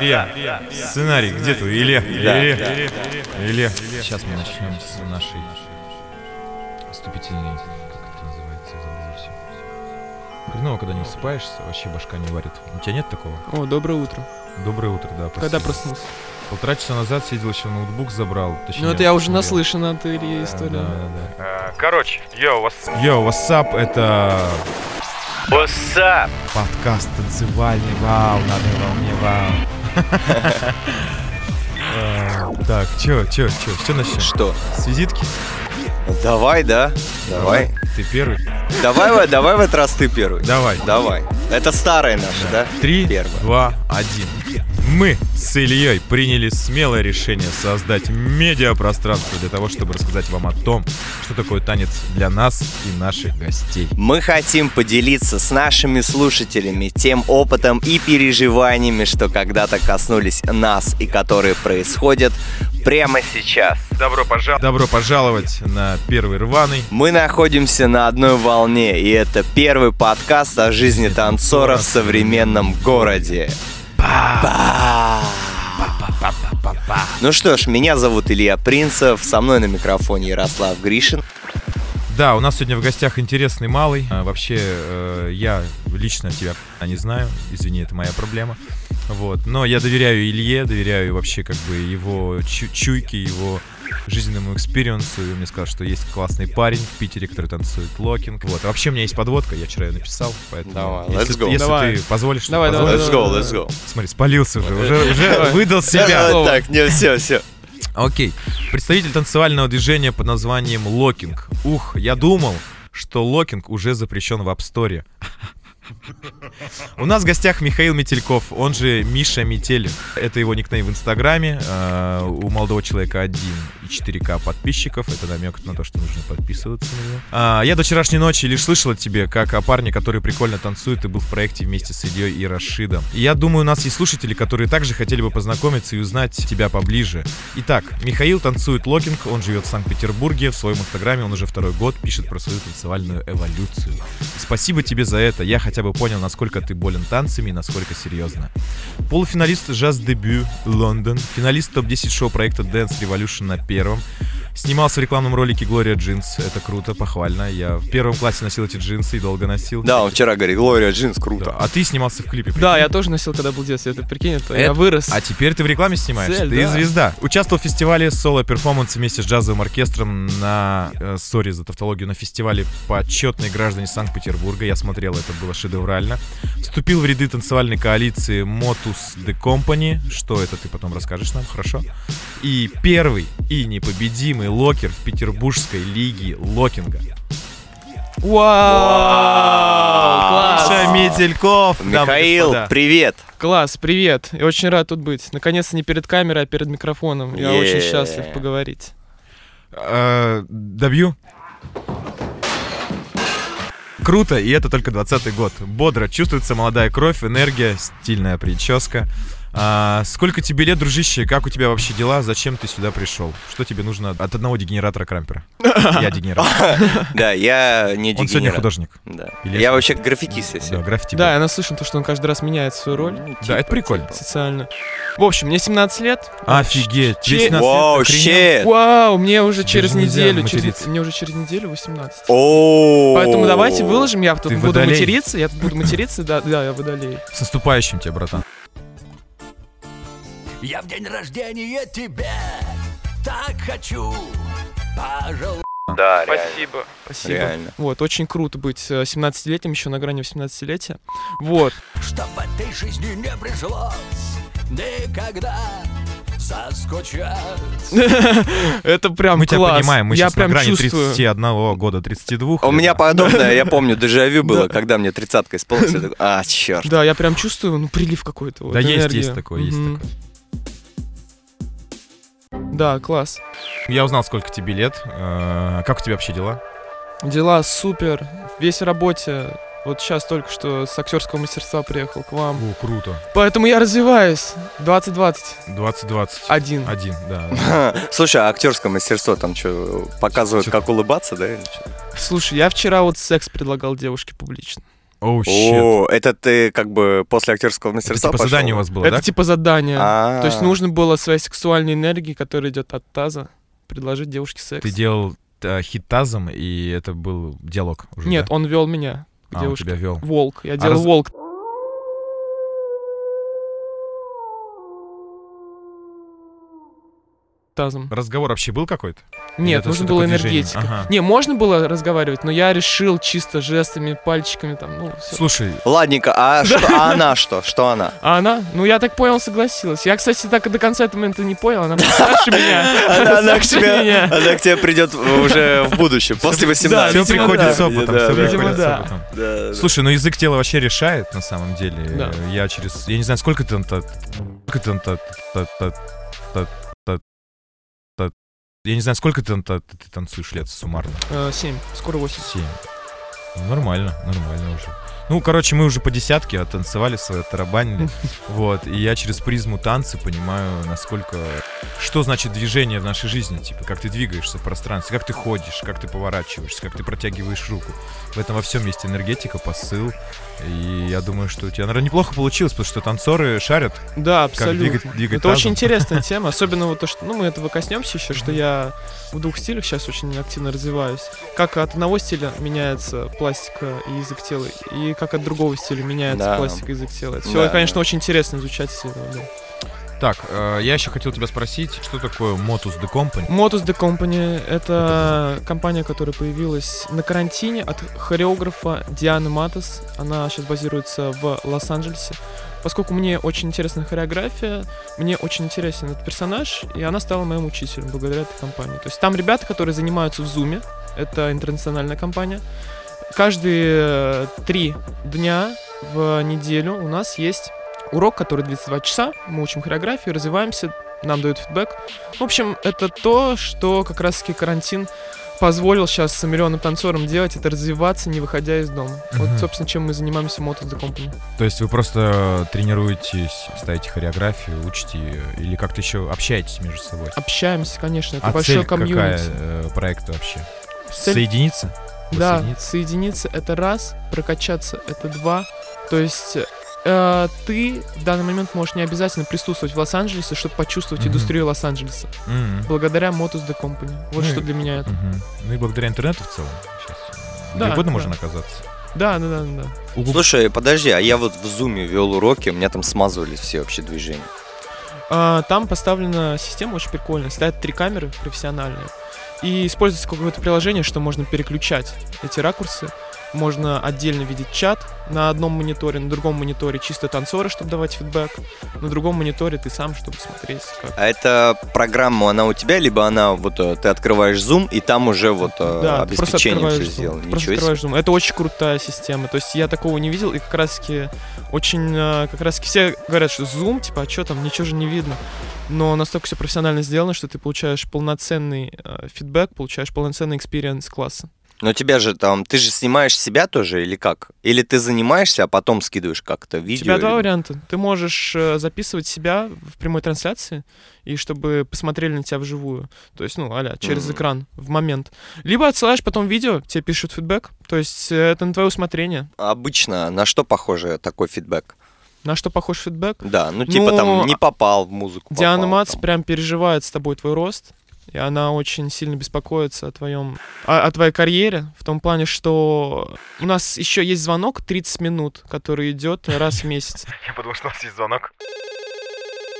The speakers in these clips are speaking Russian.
Илья, сценарий, где твой? Илья, Илья, Илья, Илья. Сейчас мы начнем с нашей вступительной, как это называется, все. Хреново, когда не высыпаешься, вообще башка не варит. У тебя нет такого? О, доброе утро. Доброе утро, да. Когда спасибо. проснулся? Полтора часа назад сидел еще ноутбук забрал. Точнее, Ну это я уже смотрел. наслышан от Ильи Да, истории. да, да. Короче, йоу, вас... Йоу, вассап, это What's up? подкаст танцевальный, вау, на одной волне, вау. Э, Так, чё, чё, чё, что начнем? Что? С визитки? Давай, да? Давай. Ты первый? Давай, давай в этот раз ты первый. Давай. Давай. Это старая наша, да? Три, два, один. Мы с Ильей приняли смелое решение создать медиапространство для того, чтобы рассказать вам о том, что такое танец для нас и наших гостей. Мы хотим поделиться с нашими слушателями тем опытом и переживаниями, что когда-то коснулись нас и которые происходят прямо сейчас. Добро, пожал... Добро пожаловать на первый рваный. Мы находимся на одной волне, и это первый подкаст о жизни танцора в современном городе. Ну что ж, меня зовут Илья Принцев, со мной на микрофоне Ярослав Гришин. Да, у нас сегодня в гостях интересный малый. А, вообще, э, я лично тебя не знаю. Извини, это моя проблема. Вот. Но я доверяю Илье, доверяю вообще как бы его чу- чуйке, его жизненному experience у. И мне сказал, что есть классный парень в Питере, который танцует locking. Вот. Вообще у меня есть подводка, я вчера ее написал, поэтому... Давай, если, let's go. если Давай. ты позволишь, Давай, давай. Let's go, let's go. Смотри, спалился уже, уже, уже Давай. выдал себя. Так, не, все, все. Окей. Представитель танцевального движения под названием locking. Ух, я думал, что locking уже запрещен в App Store. У нас в гостях Михаил Метельков, он же Миша Метель. Это его никнейм в Инстаграме. Э, У молодого человека 1,4к подписчиков. Это намек на то, что нужно подписываться на него. А, Я до вчерашней ночи лишь слышал от тебе, как о парне, который прикольно танцует и был в проекте вместе с Ильей и Рашидом. И я думаю, у нас есть слушатели, которые также хотели бы познакомиться и узнать тебя поближе. Итак, Михаил танцует locking, он живет в Санкт-Петербурге, в своем инстаграме он уже второй год пишет про свою танцевальную эволюцию. Спасибо тебе за это, я хотя бы понял, насколько ты болен танцами и насколько серьезно. Полуфиналист Juste Debout London, финалист топ-10 шоу проекта Dance Revolution на первом, Снимался в рекламном ролике Gloria Jeans. Это круто, похвально. Я в первом классе носил эти джинсы и долго носил. Да, он вчера говорит, Gloria Jeans, Да. круто. А ты снимался в клипе. Да, прикинь? я тоже носил, когда был детстве. Это прикинь, это я Это- вырос. А теперь ты в рекламе снимаешься. Цель, ты да. звезда. Участвовал в фестивале соло-перформанс вместе с джазовым оркестром на... э, Sorry за тавтологию. На фестивале «Почетные граждане Санкт-Петербурга». Я смотрел, это было шедеврально. Вступил в ряды танцевальной коалиции Motus The Company. Что это, ты потом расскажешь нам, хорошо? И первый и непобедимый locker в петербургской лиге locking а. Вау! Класс! Миша Метельков. Михаил, привет. Класс, привет. Я очень рад тут быть. Наконец-то не перед камерой, а перед микрофоном. Я очень счастлив поговорить. Э, добью. Круто, и это только 20 год. Бодро, чувствуется молодая кровь, энергия, стильная прическа. А, сколько тебе лет, дружище? Как у тебя вообще дела? Зачем ты сюда пришел? Что тебе нужно от одного дегенератора Крампера? Я дегенерат. Да, я не Он сегодня художник. Да. Я вообще граффитист, Да, если. граффити. Да, я наслышан, то, что он каждый раз меняет свою роль Да, это прикольно. социально. В общем, мне 17 лет. Офигеть. Че- 19 лет, Вау, щет. Вау, мне уже Тебе через неделю, мне уже через неделю 18. О. Поэтому давайте выложим, я тут буду материться, я тут буду материться, да, да, я водолей. С наступающим тебя, братан. Я в день рождения тебе так хочу пожелать. Да, реально. Спасибо. Спасибо. Реально. Вот, очень круто быть э, 17-летним, еще на грани 18-летия. Вот. Чтоб в этой жизни не пришлось никогда. Это прям Мы тебя класс. понимаем, мы я сейчас на прям грани чувствую. 31 года, 32. У меня подобное, я помню, дежавю было, Да. когда мне тридцатка исполнилась. такой, А, черт. Да, я прям чувствую, ну, прилив какой-то. Да есть, есть такое, есть Мгм. такое. Да, класс. Я узнал, сколько тебе лет. Э, Как у тебя вообще дела? Дела супер. Весь в работе. Вот сейчас только что с актерского мастерства приехал к вам. О, круто. Поэтому я развиваюсь. 2020. 2020. Один. Один, да. Слушай, а актерское мастерство там что, показывают, Чё- как улыбаться, да? или чё? Слушай, я вчера вот секс предлагал девушке публично. Оу, щит. О, это ты как бы после актерского Это мастерства типа пошел? задание у вас было, Это да? типа задание. А. То есть нужно было своей сексуальной энергии, которая идет от таза, предложить девушке секс. Ты делал э, хит тазом, и это был диалог уже, Нет, да? он вел меня к А, он девушке. тебя вел. Волк. Я А делал раз- Тазом. Разговор вообще был какой-то? Нет, нужно было энергетика. Ага. Не, можно было разговаривать, но я решил чисто жестами, пальчиками там, ну, все. Слушай, Ладненько, а, что, а она что? Что она? А она? Ну, я так понял, согласилась. Я, кстати, так и до конца этого момента не понял. Она старше меня. Она, к тебе, меня. она к тебе придет уже в будущем, после 18. все приходит с опытом, все приходит с опытом. Слушай, ну язык тела вообще решает, на самом деле. Да. Я через... Я не знаю, сколько ты там... та- Сколько ты там... Я не знаю, сколько ты та- ты танцуешь лет суммарно? Э, Семь, скоро восемь. Семь. Ну, Нормально, нормально уже. Ну, короче, мы уже по десятке оттанцевали свое тарабанили. Вот. И я через призму танца понимаю, насколько... Что значит движение в нашей жизни? Типа, как ты двигаешься в пространстве, как ты ходишь, как ты поворачиваешься, как ты протягиваешь руку. В этом во всем есть энергетика, посыл. И я думаю, что у тебя, наверное, неплохо получилось, потому что танцоры шарят, Да, как абсолютно. двигать, двигать Это очень тазом. интересная тема, особенно вот то, что, ну, мы этого коснемся еще, что я в двух стилях сейчас очень активно развиваюсь. Как от одного стиля меняется пластика и язык тела, и как от другого стиля меняется Да. пластика и язык тела. Это все, Да, конечно, да. очень интересно изучать. это, да. Так, э, я еще хотел тебя спросить, что такое Motus The Company? Motus The Company — это компания, которая появилась на карантине от хореографа Дианы Матос. Она сейчас базируется в Лос-Анджелесе. Поскольку мне очень интересна хореография, мне очень интересен этот персонаж, и она стала моим учителем благодаря этой компании. То есть там ребята, которые занимаются в Зуме, это интернациональная компания. Каждые три дня в неделю у нас есть урок, который длится два часа. Мы учим хореографию, развиваемся, нам дают фидбэк. В общем, это то, что как раз-таки карантин позволил сейчас миллионам танцорам делать, это развиваться, не выходя из дома. Вот, Мгм. собственно, чем мы занимаемся в Motos The Company. То есть вы просто тренируетесь, ставите хореографию, учите ее, или как-то еще общаетесь между собой? Общаемся, конечно, это а большой цель комьюнити. какая э, проекта вообще? Цель- Соединиться? Да, соединиться это раз, прокачаться это два. То есть э, ты в данный момент можешь не обязательно присутствовать в Лос-Анджелесе, чтобы почувствовать Мгм. индустрию Лос-Анджелеса. М-м. Благодаря Motos The Company. Вот Ну что и- для меня это. Мгм. Ну и благодаря интернету в целом. Сейчас Да, где угодно да. можно оказаться. Да, да, да, да. У Гугл- Слушай, подожди, а я вот в зуме вел уроки, у меня там смазывались все вообще движения. А, Там поставлена система очень прикольная. Стоят три камеры профессиональные. И используется какое-то приложение, что можно переключать эти ракурсы. Можно отдельно видеть чат на одном мониторе, на другом мониторе чисто танцоры, чтобы давать фидбэк. На другом мониторе ты сам, чтобы смотреть, как А эта программа, она у тебя, либо она вот э, ты открываешь Zoom, и там уже вот э, Да, обеспечение все сделано. просто открываешь Zoom. Это очень крутая система. То есть я такого не видел, и как раз таки очень, э, как раз таки все говорят, что Zoom, типа, а что там, ничего же не видно. Но настолько все профессионально сделано, что ты получаешь полноценный э, feedback, получаешь полноценный experience класса. Но тебя же там, ты же снимаешь себя тоже или как? Или ты занимаешься, а потом скидываешь как-то У видео? тебя два или- варианта. Ты можешь э, записывать себя в прямой трансляции, и чтобы посмотрели на тебя вживую. То есть, ну, аля, через Мгм. экран, в момент. Либо отсылаешь потом видео, тебе пишут фидбэк. То есть э, это на твое усмотрение. Обычно на что похоже такой фидбэк? На что похож фидбэк? Да, ну типа Ну, там не попал в музыку. Диана попал, Мац там. прям переживает с тобой твой рост, и она очень сильно беспокоится о твоем, о, о твоей карьере, в том плане, что у нас еще есть звонок 30 минут, который идет раз в месяц. Я подумал, что у нас есть звонок.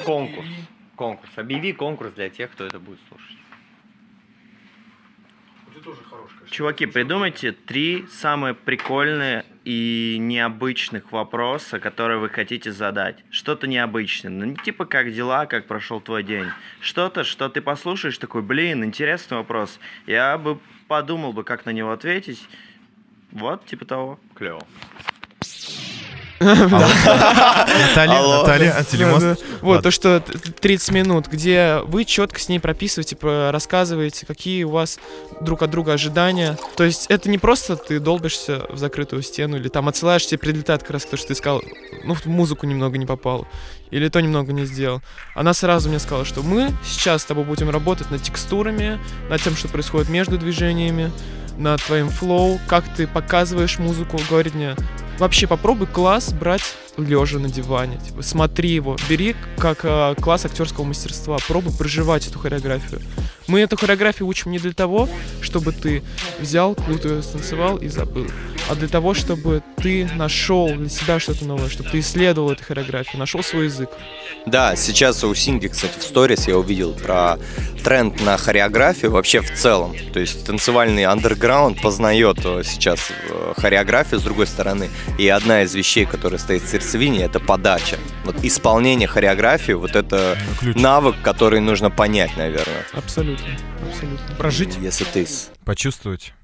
Конкурс. Конкурс. Объяви конкурс для тех, кто это будет слушать. Чуваки, придумайте три самые прикольные и необычных вопроса, которые вы хотите задать. Что-то необычное. Ну, типа как дела, как прошел твой день. Что-то, что ты послушаешь, такой, блин, интересный вопрос. Я бы подумал бы, как на него ответить. Вот, типа того. Клево. Наталья, телемост. Да. Вот, то, что т- т- 30 минут, где вы четко с ней прописываете, про- рассказываете, какие у вас друг от друга ожидания. То есть это не просто ты долбишься в закрытую стену, или там отсылаешь, тебе прилетает как раз то, что ты сказал, ну, в музыку немного не попал, или то немного не сделал. Она сразу мне сказала, что мы сейчас с тобой будем работать над текстурами, над тем, что происходит между движениями, над твоим флоу, как ты показываешь музыку, говорит мне, вообще попробуй класс брать лежа на диване. Типа, смотри его, бери как э, класс актерского мастерства, пробуй проживать эту хореографию. Мы эту хореографию учим не для того, чтобы ты взял, круто её станцевал и забыл, а для того, чтобы ты нашел для себя что-то новое, чтобы ты исследовал эту хореографию, нашел свой язык. Да, сейчас у Синги, кстати, в сторис я увидел про тренд на хореографию вообще в целом. То есть танцевальный андерграунд познает э, сейчас э, хореографию с другой стороны. И одна из вещей, которая стоит сердцевине, это подача. Вот исполнение хореографии, вот это ключ. навык, который нужно понять, наверное, Абсолютно, абсолютно. Прожить, если ты... почувствовать.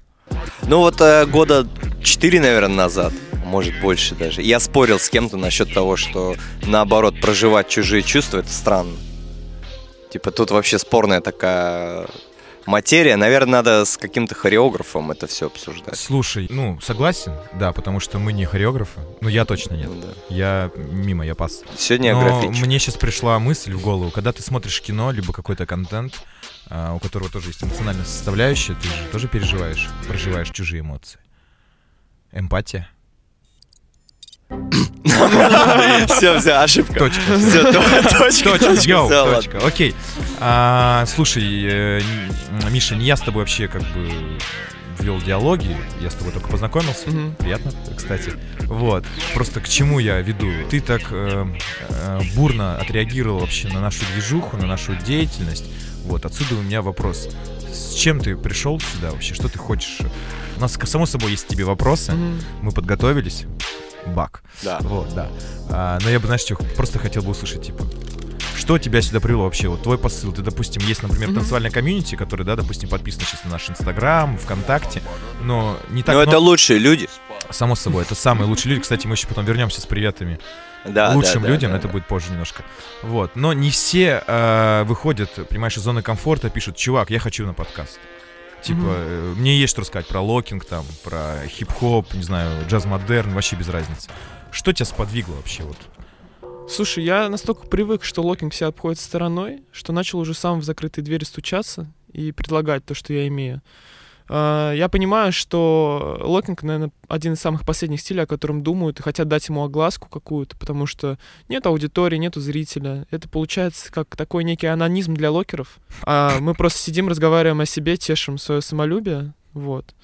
Ну вот э, года 4, наверное, назад, может больше даже, я спорил с кем-то насчет того, что наоборот проживать чужие чувства это странно. Типа тут вообще спорная такая материя. Наверное, надо с каким-то хореографом это все обсуждать. Слушай, ну, согласен, да, потому что мы не хореографы. Ну, я точно нет. Ну да. Я мимо, я пас. Сегодня я Но графичик. мне сейчас пришла мысль в голову, когда ты смотришь кино, либо какой-то контент, а, у которого тоже есть эмоциональная составляющая, ты же тоже переживаешь, проживаешь чужие эмоции. Эмпатия. Все, все, ошибка. Точка. Все, точка, Точка, точка, окей. А, слушай, э, Миша, не я с тобой вообще как бы вел диалоги, я с тобой только познакомился. Мгм. Приятно, кстати. Вот. Просто к чему я веду? Ты так э, э, бурно отреагировал вообще на нашу движуху, на нашу деятельность. Вот, отсюда у меня вопрос. С чем ты пришел сюда вообще? Что ты хочешь? У нас, само собой, есть тебе вопросы. Мгм. Мы подготовились. Бак. Да. Вот, да. А, но я бы, знаешь, просто хотел бы услышать, типа, что тебя сюда привело вообще? Вот твой посыл. Ты, допустим, есть, например, Мгм. танцевальная комьюнити, который, да, допустим, подписан сейчас на наш Инстаграм, ВКонтакте, но не так Но это много- лучшие люди. Само собой, это самые лучшие люди. Кстати, мы еще потом вернемся с приветами Да, лучшим да, да, людям, да, это да. будет позже немножко. Вот. Но не все э, выходят, понимаешь, из зоны комфорта, пишут, чувак, я хочу на подкаст. Типа, э, мне есть что рассказать про локинг, там, про хип-хоп, не знаю, джаз-модерн, вообще без разницы. Что тебя сподвигло вообще вот? Слушай, я настолько привык, что локинг себя обходит стороной, что начал уже сам в закрытые двери стучаться и предлагать то, что я имею. А, Я понимаю, что локинг, наверное, один из самых последних стилей, о котором думают и хотят дать ему огласку какую-то, потому что нет аудитории, нету зрителя. Это получается как такой некий анонизм для локеров. А мы просто сидим, разговариваем о себе, тешим свое самолюбие, вот.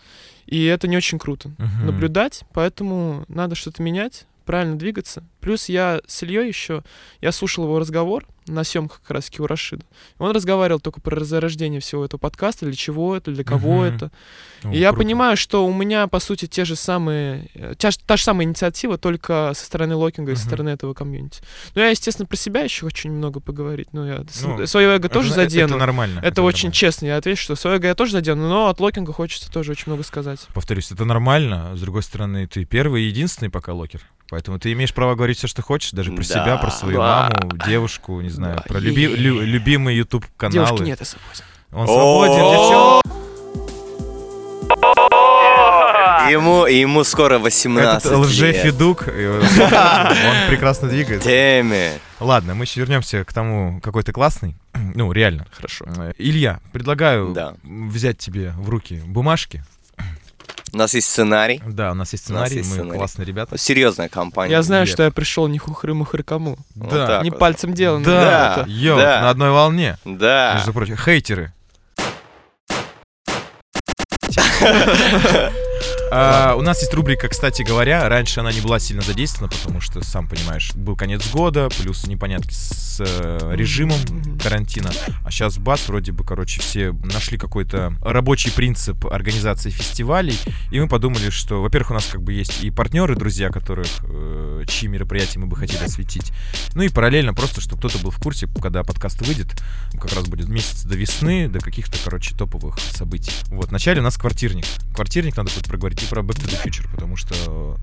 И это не очень круто Мгм. наблюдать, поэтому надо что-то менять, правильно двигаться. Плюс я с Ильей еще, я слушал его разговор на съемках как раз у Рашида. Он разговаривал только про зарождение всего этого подкаста, для чего это, для кого Мгм. это. Ну, И я круто. понимаю, что у меня, по сути, те же самые, э, та, та же самая инициатива, только со стороны локинга и со стороны этого комьюнити. Но я, естественно, про себя еще хочу немного поговорить. Ну, я Ну, свое эго тоже это, задену. Это нормально. Это очень нормально. честно, я отвечу, что свое эго я тоже задену, но от локинга хочется тоже очень много сказать. Повторюсь, это нормально. С другой стороны, ты первый и единственный пока локер. Поэтому ты имеешь право говорить все, что хочешь, даже про Да. себя, про свою Да. маму, девушку, не знаю, Да. про люби- лю- любимые YouTube Девушки каналы. нет, я свободен. Он свободен, девчонки. Ему, ему скоро 18 Этот лже-федук, он прекрасно двигается. Теме. Ладно, мы еще вернемся к тому, какой ты классный. Ну, реально. Хорошо. Илья, предлагаю Да. взять тебе в руки бумажки. У нас есть сценарий. Да, у нас есть У нас сценарий, есть мы сценарий. классные ребята. Серьезная компания. Я знаю, Лев. что я пришел не хухры-мухры кому. Вот Да, так Не вот. пальцем делано. да, это. йоу, Да. на одной волне. Да. Между прочим, хейтеры. А, у нас есть рубрика, кстати говоря, раньше она не была сильно задействована, потому что, сам понимаешь, был конец года, плюс непонятки с э, режимом карантина. А сейчас бац, вроде бы, короче, все нашли какой-то рабочий принцип организации фестивалей, и мы подумали, что, во-первых, у нас как бы есть и партнеры, друзья, которых, э, чьи мероприятия мы бы хотели осветить, ну и параллельно просто, чтобы кто-то был в курсе, когда подкаст выйдет, как раз будет месяц до весны, до каких-то, короче, топовых событий. Вот, вначале у нас квартирник. Квартирник надо будет проговорить и про Back to the Future, потому что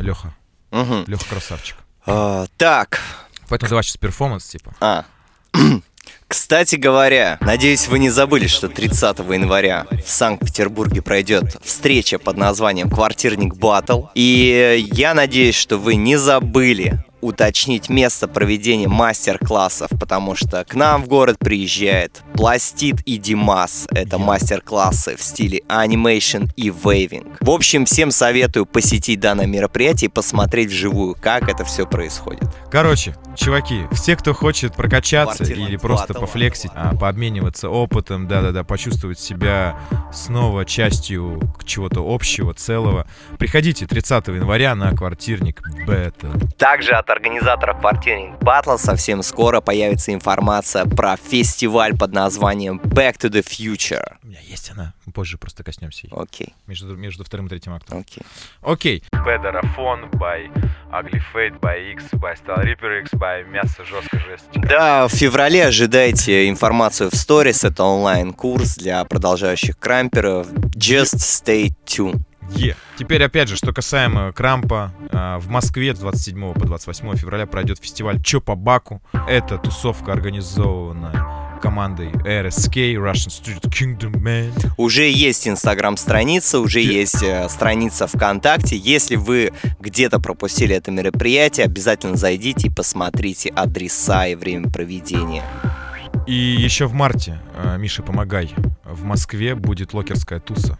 Леха, Мгм. Леха красавчик. А, Так. Поэтому давай сейчас перформанс, типа. А. Кстати говоря, надеюсь, вы не забыли, что 30 января в Санкт-Петербурге пройдет встреча под названием «Квартирник Battle». И я надеюсь, что вы не забыли уточнить место проведения мастер-классов, потому что к нам в город приезжает Пластит и Димас. Это мастер-классы в стиле анимейшн и вейвинг. В общем, всем советую посетить данное мероприятие и посмотреть вживую, как это все происходит. Короче, чуваки, все, кто хочет прокачаться Квартирный или просто платова. пофлексить, а, пообмениваться опытом, да-да-да, почувствовать себя снова частью к- чего-то общего, целого, приходите 30 января на квартирник Бета. Также от организаторов квартирник батла совсем скоро появится информация про фестиваль под названием Back to the Future. У меня есть она, мы позже просто коснемся ее. Окей, Между, между вторым и третьим актом. окей. Окей. Бедарафон, by Ugly Fate, by X, by Style Reaper X, by Мясо Жестко Жесть. Да, в феврале ожидайте информацию в сторис. Это онлайн-курс для продолжающих крамперов. Just stay tuned. Е. Теперь, опять же, что касаемо Крампа, а, в Москве с 27 по 28 февраля пройдет фестиваль Чё по Баку. Это тусовка организована командой RSK, Russian Student Kingdom Man. Уже есть инстаграм-страница, уже Где? есть э, страница ВКонтакте. Если вы где-то пропустили это мероприятие, обязательно зайдите и посмотрите адреса и время проведения. И еще в марте, а, Миша, помогай, в Москве будет локерская туса.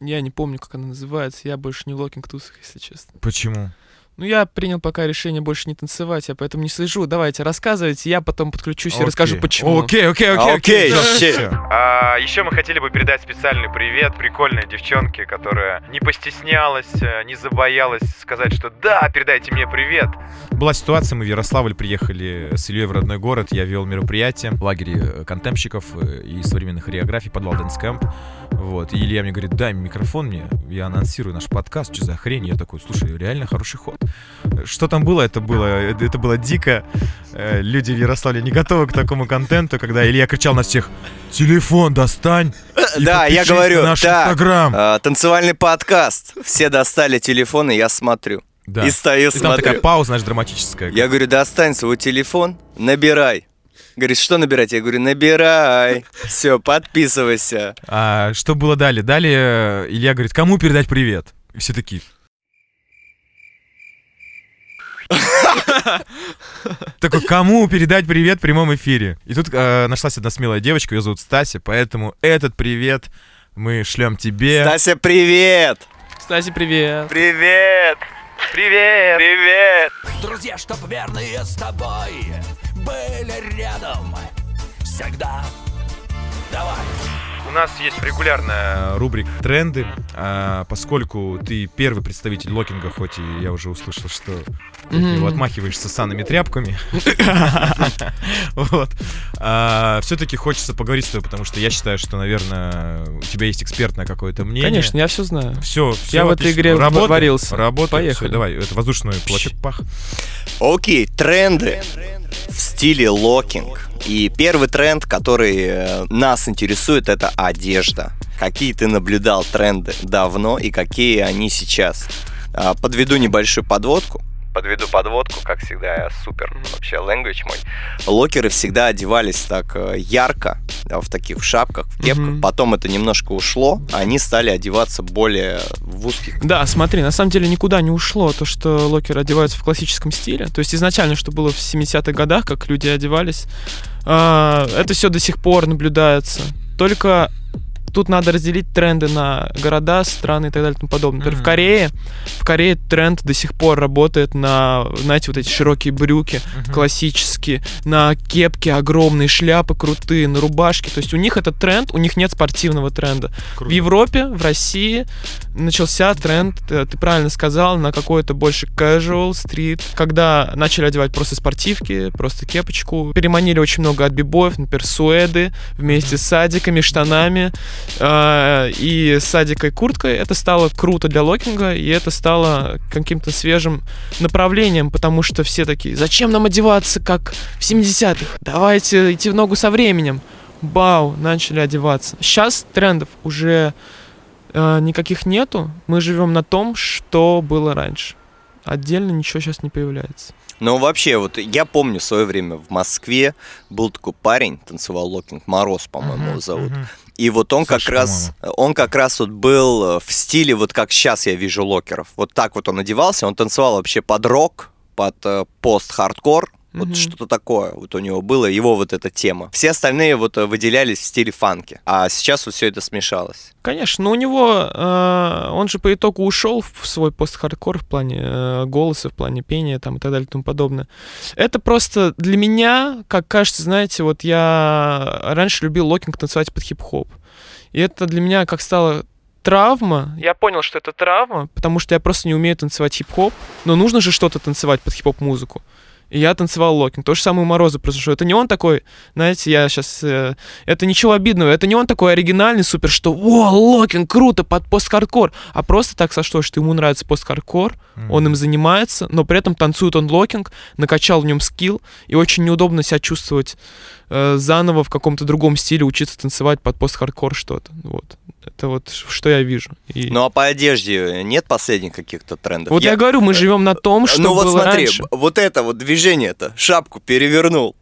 Я не помню, как она называется. Я больше не в локинг-тусах, если честно. Почему? Ну, я принял пока решение больше не танцевать, я поэтому не слежу. Давайте, рассказывайте, я потом подключусь и расскажу, Окей. почему. Окей, окей, окей, Окей, щи. всё. А, еще мы хотели бы передать специальный привет прикольной девчонке, которая не постеснялась, э, не забоялась сказать, что да, передайте мне привет. Была ситуация, мы в Ярославль приехали с Ильей в родной город, я вел мероприятие в лагере э, контемщиков э, и современных хореографий, подвал Dance Camp. Вот, и Илья мне говорит, дай микрофон мне, я анонсирую наш подкаст, что за хрень? Я такой, слушай, реально хороший ход. Что там было? Это было, это было дико. Э, Люди в Ярославле не готовы к такому контенту, когда Илья кричал на всех, телефон достань и Да, я говорю, на наш да. инстаграм. Танцевальный подкаст. Все достали телефоны, я смотрю. Да. И стою, И там смотрю. такая пауза, знаешь, драматическая. Я говорю, достань свой телефон, набирай. Говорит, что набирать? Я говорю, набирай. Все, подписывайся. А что было далее? Далее э, Илья говорит, кому передать привет? И все такие. Такой, кому передать привет в прямом эфире? И тут э, нашлась одна смелая девочка, ее зовут Стася, поэтому этот привет мы шлем тебе. Стася, привет! Стаси, привет. Привет! Привет! Привет! Друзья, чтоб верные с тобой были рядом всегда. Давай. У нас есть регулярная рубрика «Тренды», а, поскольку ты первый представитель локинга, хоть и я уже услышал, что ты Мгм. него отмахиваешься санными тряпками. Вот. Все-таки хочется поговорить с тобой, потому что я считаю, что, наверное, у тебя есть экспертное какое-то мнение. Конечно, я все знаю. Все, Я в этой игре работай, варился. Работай, Поехали. Давай, это воздушный кулачок пах. Окей, тренды в стиле локинг. И первый тренд, который э, нас интересует, это одежда. Какие ты наблюдал тренды давно и какие они сейчас? А, Подведу небольшую подводку. Подведу подводку, как всегда, я супер вообще language мой. Локеры всегда одевались так э, ярко, да, в таких шапках, в кепках. Мгм. Потом это немножко ушло, они стали одеваться более в узких Да, смотри, на самом деле никуда не ушло то, что локеры одеваются в классическом стиле. То есть изначально, что было в 70-х годах, как люди одевались, а, это все до сих пор наблюдается. Только тут надо разделить тренды на города, страны и так далее и тому подобное. Например, в Мгм. Корее, в Корее тренд до сих пор работает на, знаете, вот эти широкие брюки, классические, на кепки огромные, шляпы крутые, на рубашки. То есть у них этот тренд, у них нет спортивного тренда. В Европе, в России начался тренд, э, ты правильно сказал, на какой-то больше casual, стрит, когда начали одевать просто спортивки, просто кепочку. Переманили очень много от бибоев, например, суэды вместе с садиками, штанами э, и садикой курткой. Это стало круто для локинга, и это стало каким-то свежим направлением, потому что все такие, зачем нам одеваться, как в 70-х? Давайте идти в ногу со временем. Бау, начали одеваться. Сейчас трендов уже э, никаких нету. Мы живем на том, что было раньше. Отдельно ничего сейчас не появляется. Ну, вообще, вот я помню в свое время в Москве был такой парень, танцевал локинг, Мороз, по-моему, его зовут. И вот он Саша, как раз, он как раз вот был э, в стиле, вот как сейчас я вижу локеров. Вот так вот он одевался, он танцевал вообще под рок, под э, пост-хардкор, вот Мгм. что-то такое вот у него было, его вот эта тема. Все остальные вот э, выделялись в стиле фанки, а сейчас вот все это смешалось. Конечно, но у него, э, он же по итогу ушел в свой пост-хардкор в плане э, голоса, в плане пения там и так далее и тому подобное. Это просто для меня, как кажется, знаете, вот я раньше любил локинг танцевать под хип-хоп. И это для меня как стало травма. Я понял, что это травма, потому что я просто не умею танцевать хип-хоп, но нужно же что-то танцевать под хип-хоп музыку. И я танцевал локинг. То же самое у Мороза произошло. Это не он такой, знаете, я сейчас... это ничего обидного. Это не он такой оригинальный супер, что «О, локинг, круто, под пост-хардкор». А просто так сошло, что ему нравится пост-хардкор, он им занимается, но при этом танцует он локинг, накачал в нем скилл, и очень неудобно себя чувствовать э, заново в каком-то другом стиле, учиться танцевать под пост-хардкор что-то. Вот. Это вот что я вижу. И... Ну а по одежде нет последних каких-то трендов? Вот я, говорю, мы живем на том, что ну вот было смотри, раньше. вот это вот движение-то, шапку перевернул.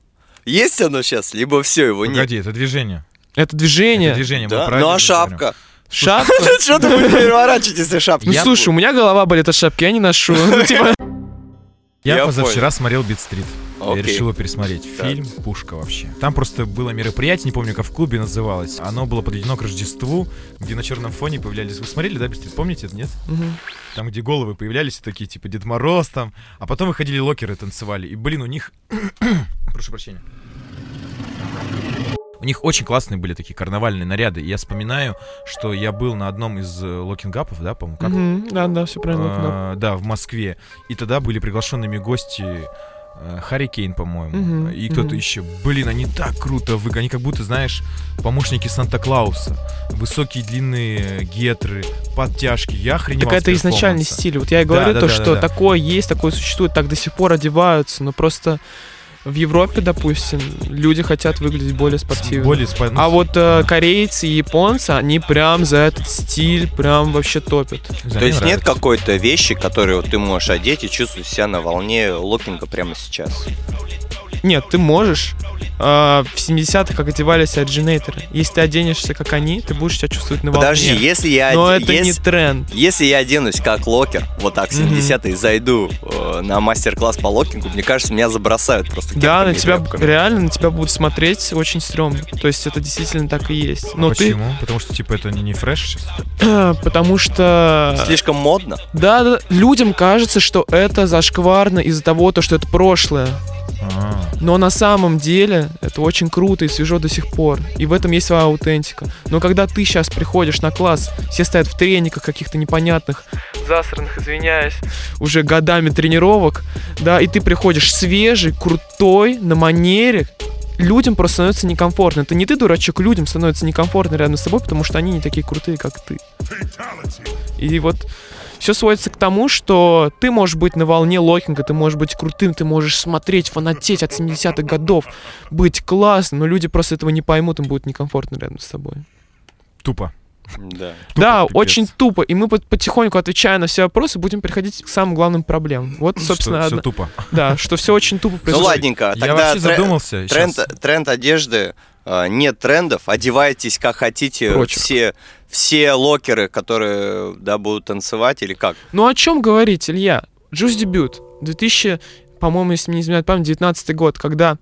Есть оно сейчас, либо все его нет? Погоди, это движение. Это движение. Это движение. Да? Ну а говорим. шапка? Шапка. Что ты будешь переворачивать, если шапка? Ну Я- слушай, у меня голова болит от шапки, я не ношу. Ну, типа, Я, Я позавчера смотрел Битстрит. Я Окей. решил его пересмотреть. Так. Фильм пушка вообще. Там просто было мероприятие, не помню, как в клубе называлось. Оно было подведено к Рождеству, где на черном фоне появлялись. Вы смотрели, да, Битстрит? Помните это, нет? мгм. Там, где головы появлялись, такие, типа, Дед Мороз там. А потом выходили локеры, танцевали. И, блин, у них... Прошу прощения. У них очень классные были такие карнавальные наряды. Я вспоминаю, что я был на одном из э, локингапов, да, по-моему, как? Мгм. Да, да, все правильно. да. А, да, в Москве. И тогда были приглашенными гости Харри Кейн, по-моему, Мгм, и кто-то мгм. еще. Блин, они так круто выглядят. Они как будто, знаешь, помощники Санта-Клауса. Высокие длинные гетры, подтяжки. Я охреневал Так это изначальный стиль. Вот я и Да, говорю да, то, да, что да, да. такое есть, такое существует, так до сих пор одеваются, но просто в Европе, допустим, люди хотят выглядеть более спортивно. Более спа- ну, А вот э, корейцы и японцы, они прям за этот стиль прям вообще топят. не знаю, То есть нет нравится. какой-то вещи, которую вот ты можешь одеть и чувствовать себя на волне локинга прямо сейчас? Нет, ты можешь. э, в 70-х как одевались оригинаторы. Если ты оденешься как они, ты будешь себя чувствовать на волне. Подожди, если я, Но оде- это не если, тренд. если я оденусь как локер, вот так, Мгм. 70-е, зайду э, на мастер-класс по локингу, мне кажется, меня забросают просто Да, на тебя тряпками. реально на тебя будут смотреть очень стрёмно. То есть это действительно так и есть. Но ты, Почему? Потому что, типа, это не, не фреш сейчас? потому что Слишком модно? Да, да, людям кажется, что это зашкварно из-за того, то, что это прошлое. А, Но на самом деле это очень круто и свежо до сих пор. И в этом есть своя аутентика. Но когда ты сейчас приходишь на класс, все стоят в трениках каких-то непонятных, засранных, извиняюсь, уже годами тренировок, да, и ты приходишь свежий, крутой, на манере, людям просто становится некомфортно. Это не ты, дурачок, людям становится некомфортно рядом с тобой, потому что они не такие крутые, как ты. И вот все сводится к тому, что ты можешь быть на волне локинга, ты можешь быть крутым, ты можешь смотреть, фанатеть от 70-х годов, быть классным, но люди просто этого не поймут, им будет некомфортно рядом с тобой. тупо. Да. Тупо, да, пипец. очень тупо. И мы пот- потихоньку, отвечая на все вопросы, будем переходить к самым главным проблемам. Вот, собственно, все одна- тупо. да, что все очень тупо Ну происходит. ладненько, Я тогда вообще тре- задумался. тренд, тренд одежды, э, нет трендов, одевайтесь как хотите, Прочерк. все, все локеры, которые да, будут танцевать или как? Ну о чем говорить, Илья? Джуз дебют. 2000, по-моему, если мне не изменяет память, 19 год, когда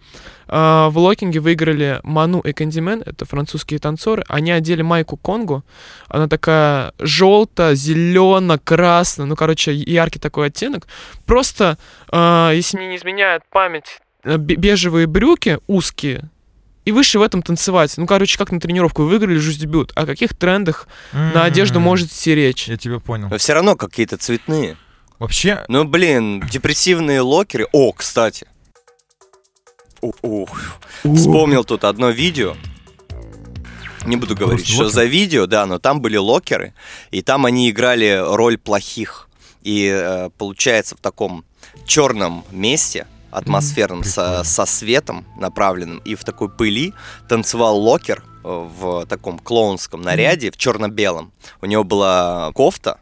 э, в локинге выиграли Ману и Кандимен, это французские танцоры, они одели майку Конго, она такая желто, зелено, красно, ну, короче, яркий такой оттенок. Просто, э, если мне не изменяет память, э, бе- бежевые брюки узкие, и вышли в этом танцевать. Ну, короче, как на тренировку выиграли жуз дебют. О каких трендах на одежду может идти речь? Я тебя понял. Но все равно какие-то цветные. Вообще, Ну, блин, депрессивные локеры. О, кстати. Ух. Вспомнил тут одно видео. Не буду говорить, Просто что локер? за видео, да, но там были локеры, и там они играли роль плохих. И э, получается в таком черном месте, атмосферном, со, прикольно. со светом направленным, и в такой пыли танцевал локер э, в таком клоунском наряде, в черно-белом. У него была кофта,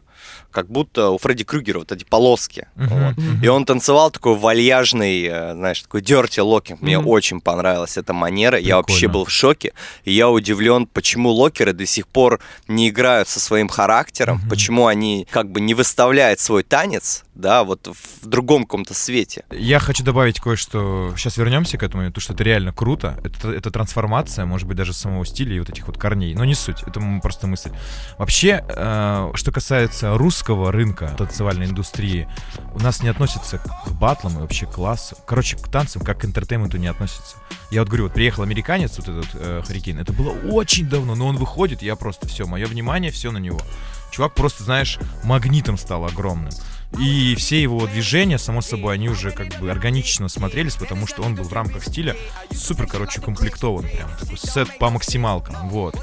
как будто у Фредди Крюгера вот эти полоски. Мгм, Вот. мгм. И он танцевал такой вальяжный, э, знаешь, такой dirty локинг. Мне Мгм. очень понравилась эта манера. Я Прикольно. вообще был в шоке. И я удивлен, почему локеры до сих пор не играют со своим характером, Мгм. почему они как бы не выставляют свой танец, да, вот в другом каком-то свете. Я хочу добавить кое-что. Сейчас вернемся к этому, потому что это реально круто. Это, это трансформация, может быть, даже самого стиля и вот этих вот корней. Но не суть, это просто мысль. Вообще, э, что касается русского рынка танцевальной индустрии, у нас не относится к батлам и вообще классу. Короче, к танцам как к интертейменту не относится. Я вот говорю, вот приехал американец, вот этот э, Харикейн, это было очень давно, но он выходит, я просто все, мое внимание, все на него. Чувак просто, знаешь, магнитом стал огромным. И все его движения, само собой, они уже как бы органично смотрелись, потому что он был в рамках стиля супер, короче, комплектован. Прям такой сет по максималкам. Вот.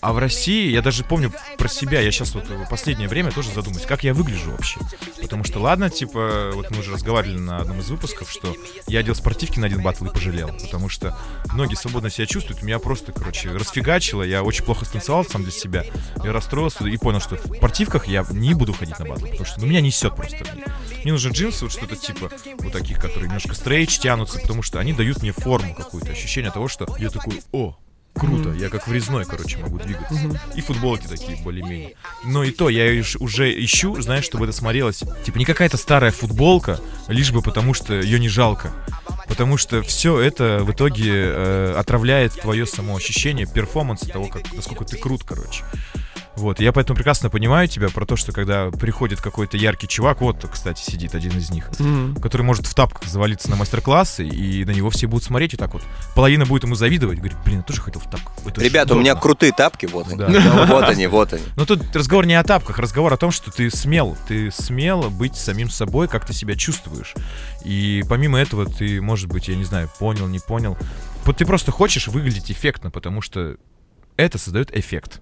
А в России, я даже помню про себя, я сейчас вот в последнее время тоже задумаюсь, как я выгляжу вообще. Потому что, ладно, типа, вот мы уже разговаривали на одном из выпусков, что я одел спортивки на один батл и пожалел. Потому что многие свободно себя чувствуют. Меня просто, короче, расфигачило. Я очень плохо станцевал сам для себя. Я расстроился и понял, что в спортивках я не буду ходить на батл, потому что ну, меня несет просто. Мне, мне нужны джинсы, вот что-то типа вот таких, которые немножко стрейч тянутся, потому что они дают мне форму какую-то, ощущение того, что я такой, о, круто, я как врезной, короче, могу двигаться. Мгм. И футболки такие более-менее. Но и то, я уже ищу, знаешь, чтобы это смотрелось. Типа не какая-то старая футболка, лишь бы потому что ее не жалко. Потому что все это в итоге э, отравляет твое самоощущение, перформанс того, как, насколько ты крут, короче. Вот, я поэтому прекрасно понимаю тебя про то, что когда приходит какой-то яркий чувак, вот, кстати, сидит один из них, М. который может в тапках завалиться на мастер-классы, и на него все будут смотреть и так вот. Половина будет ему завидовать, говорит, блин, я тоже хотел в тапках. Это Ребята, у меня удобно». крутые тапки, вот они. Да, да, Вот они, вот они. но тут разговор не о тапках, разговор о том, что ты смел. Ты смел быть самим собой, как ты себя чувствуешь. И помимо этого ты, может быть, я не знаю, понял, не понял. Вот ты просто хочешь выглядеть эффектно, потому что это создает эффект.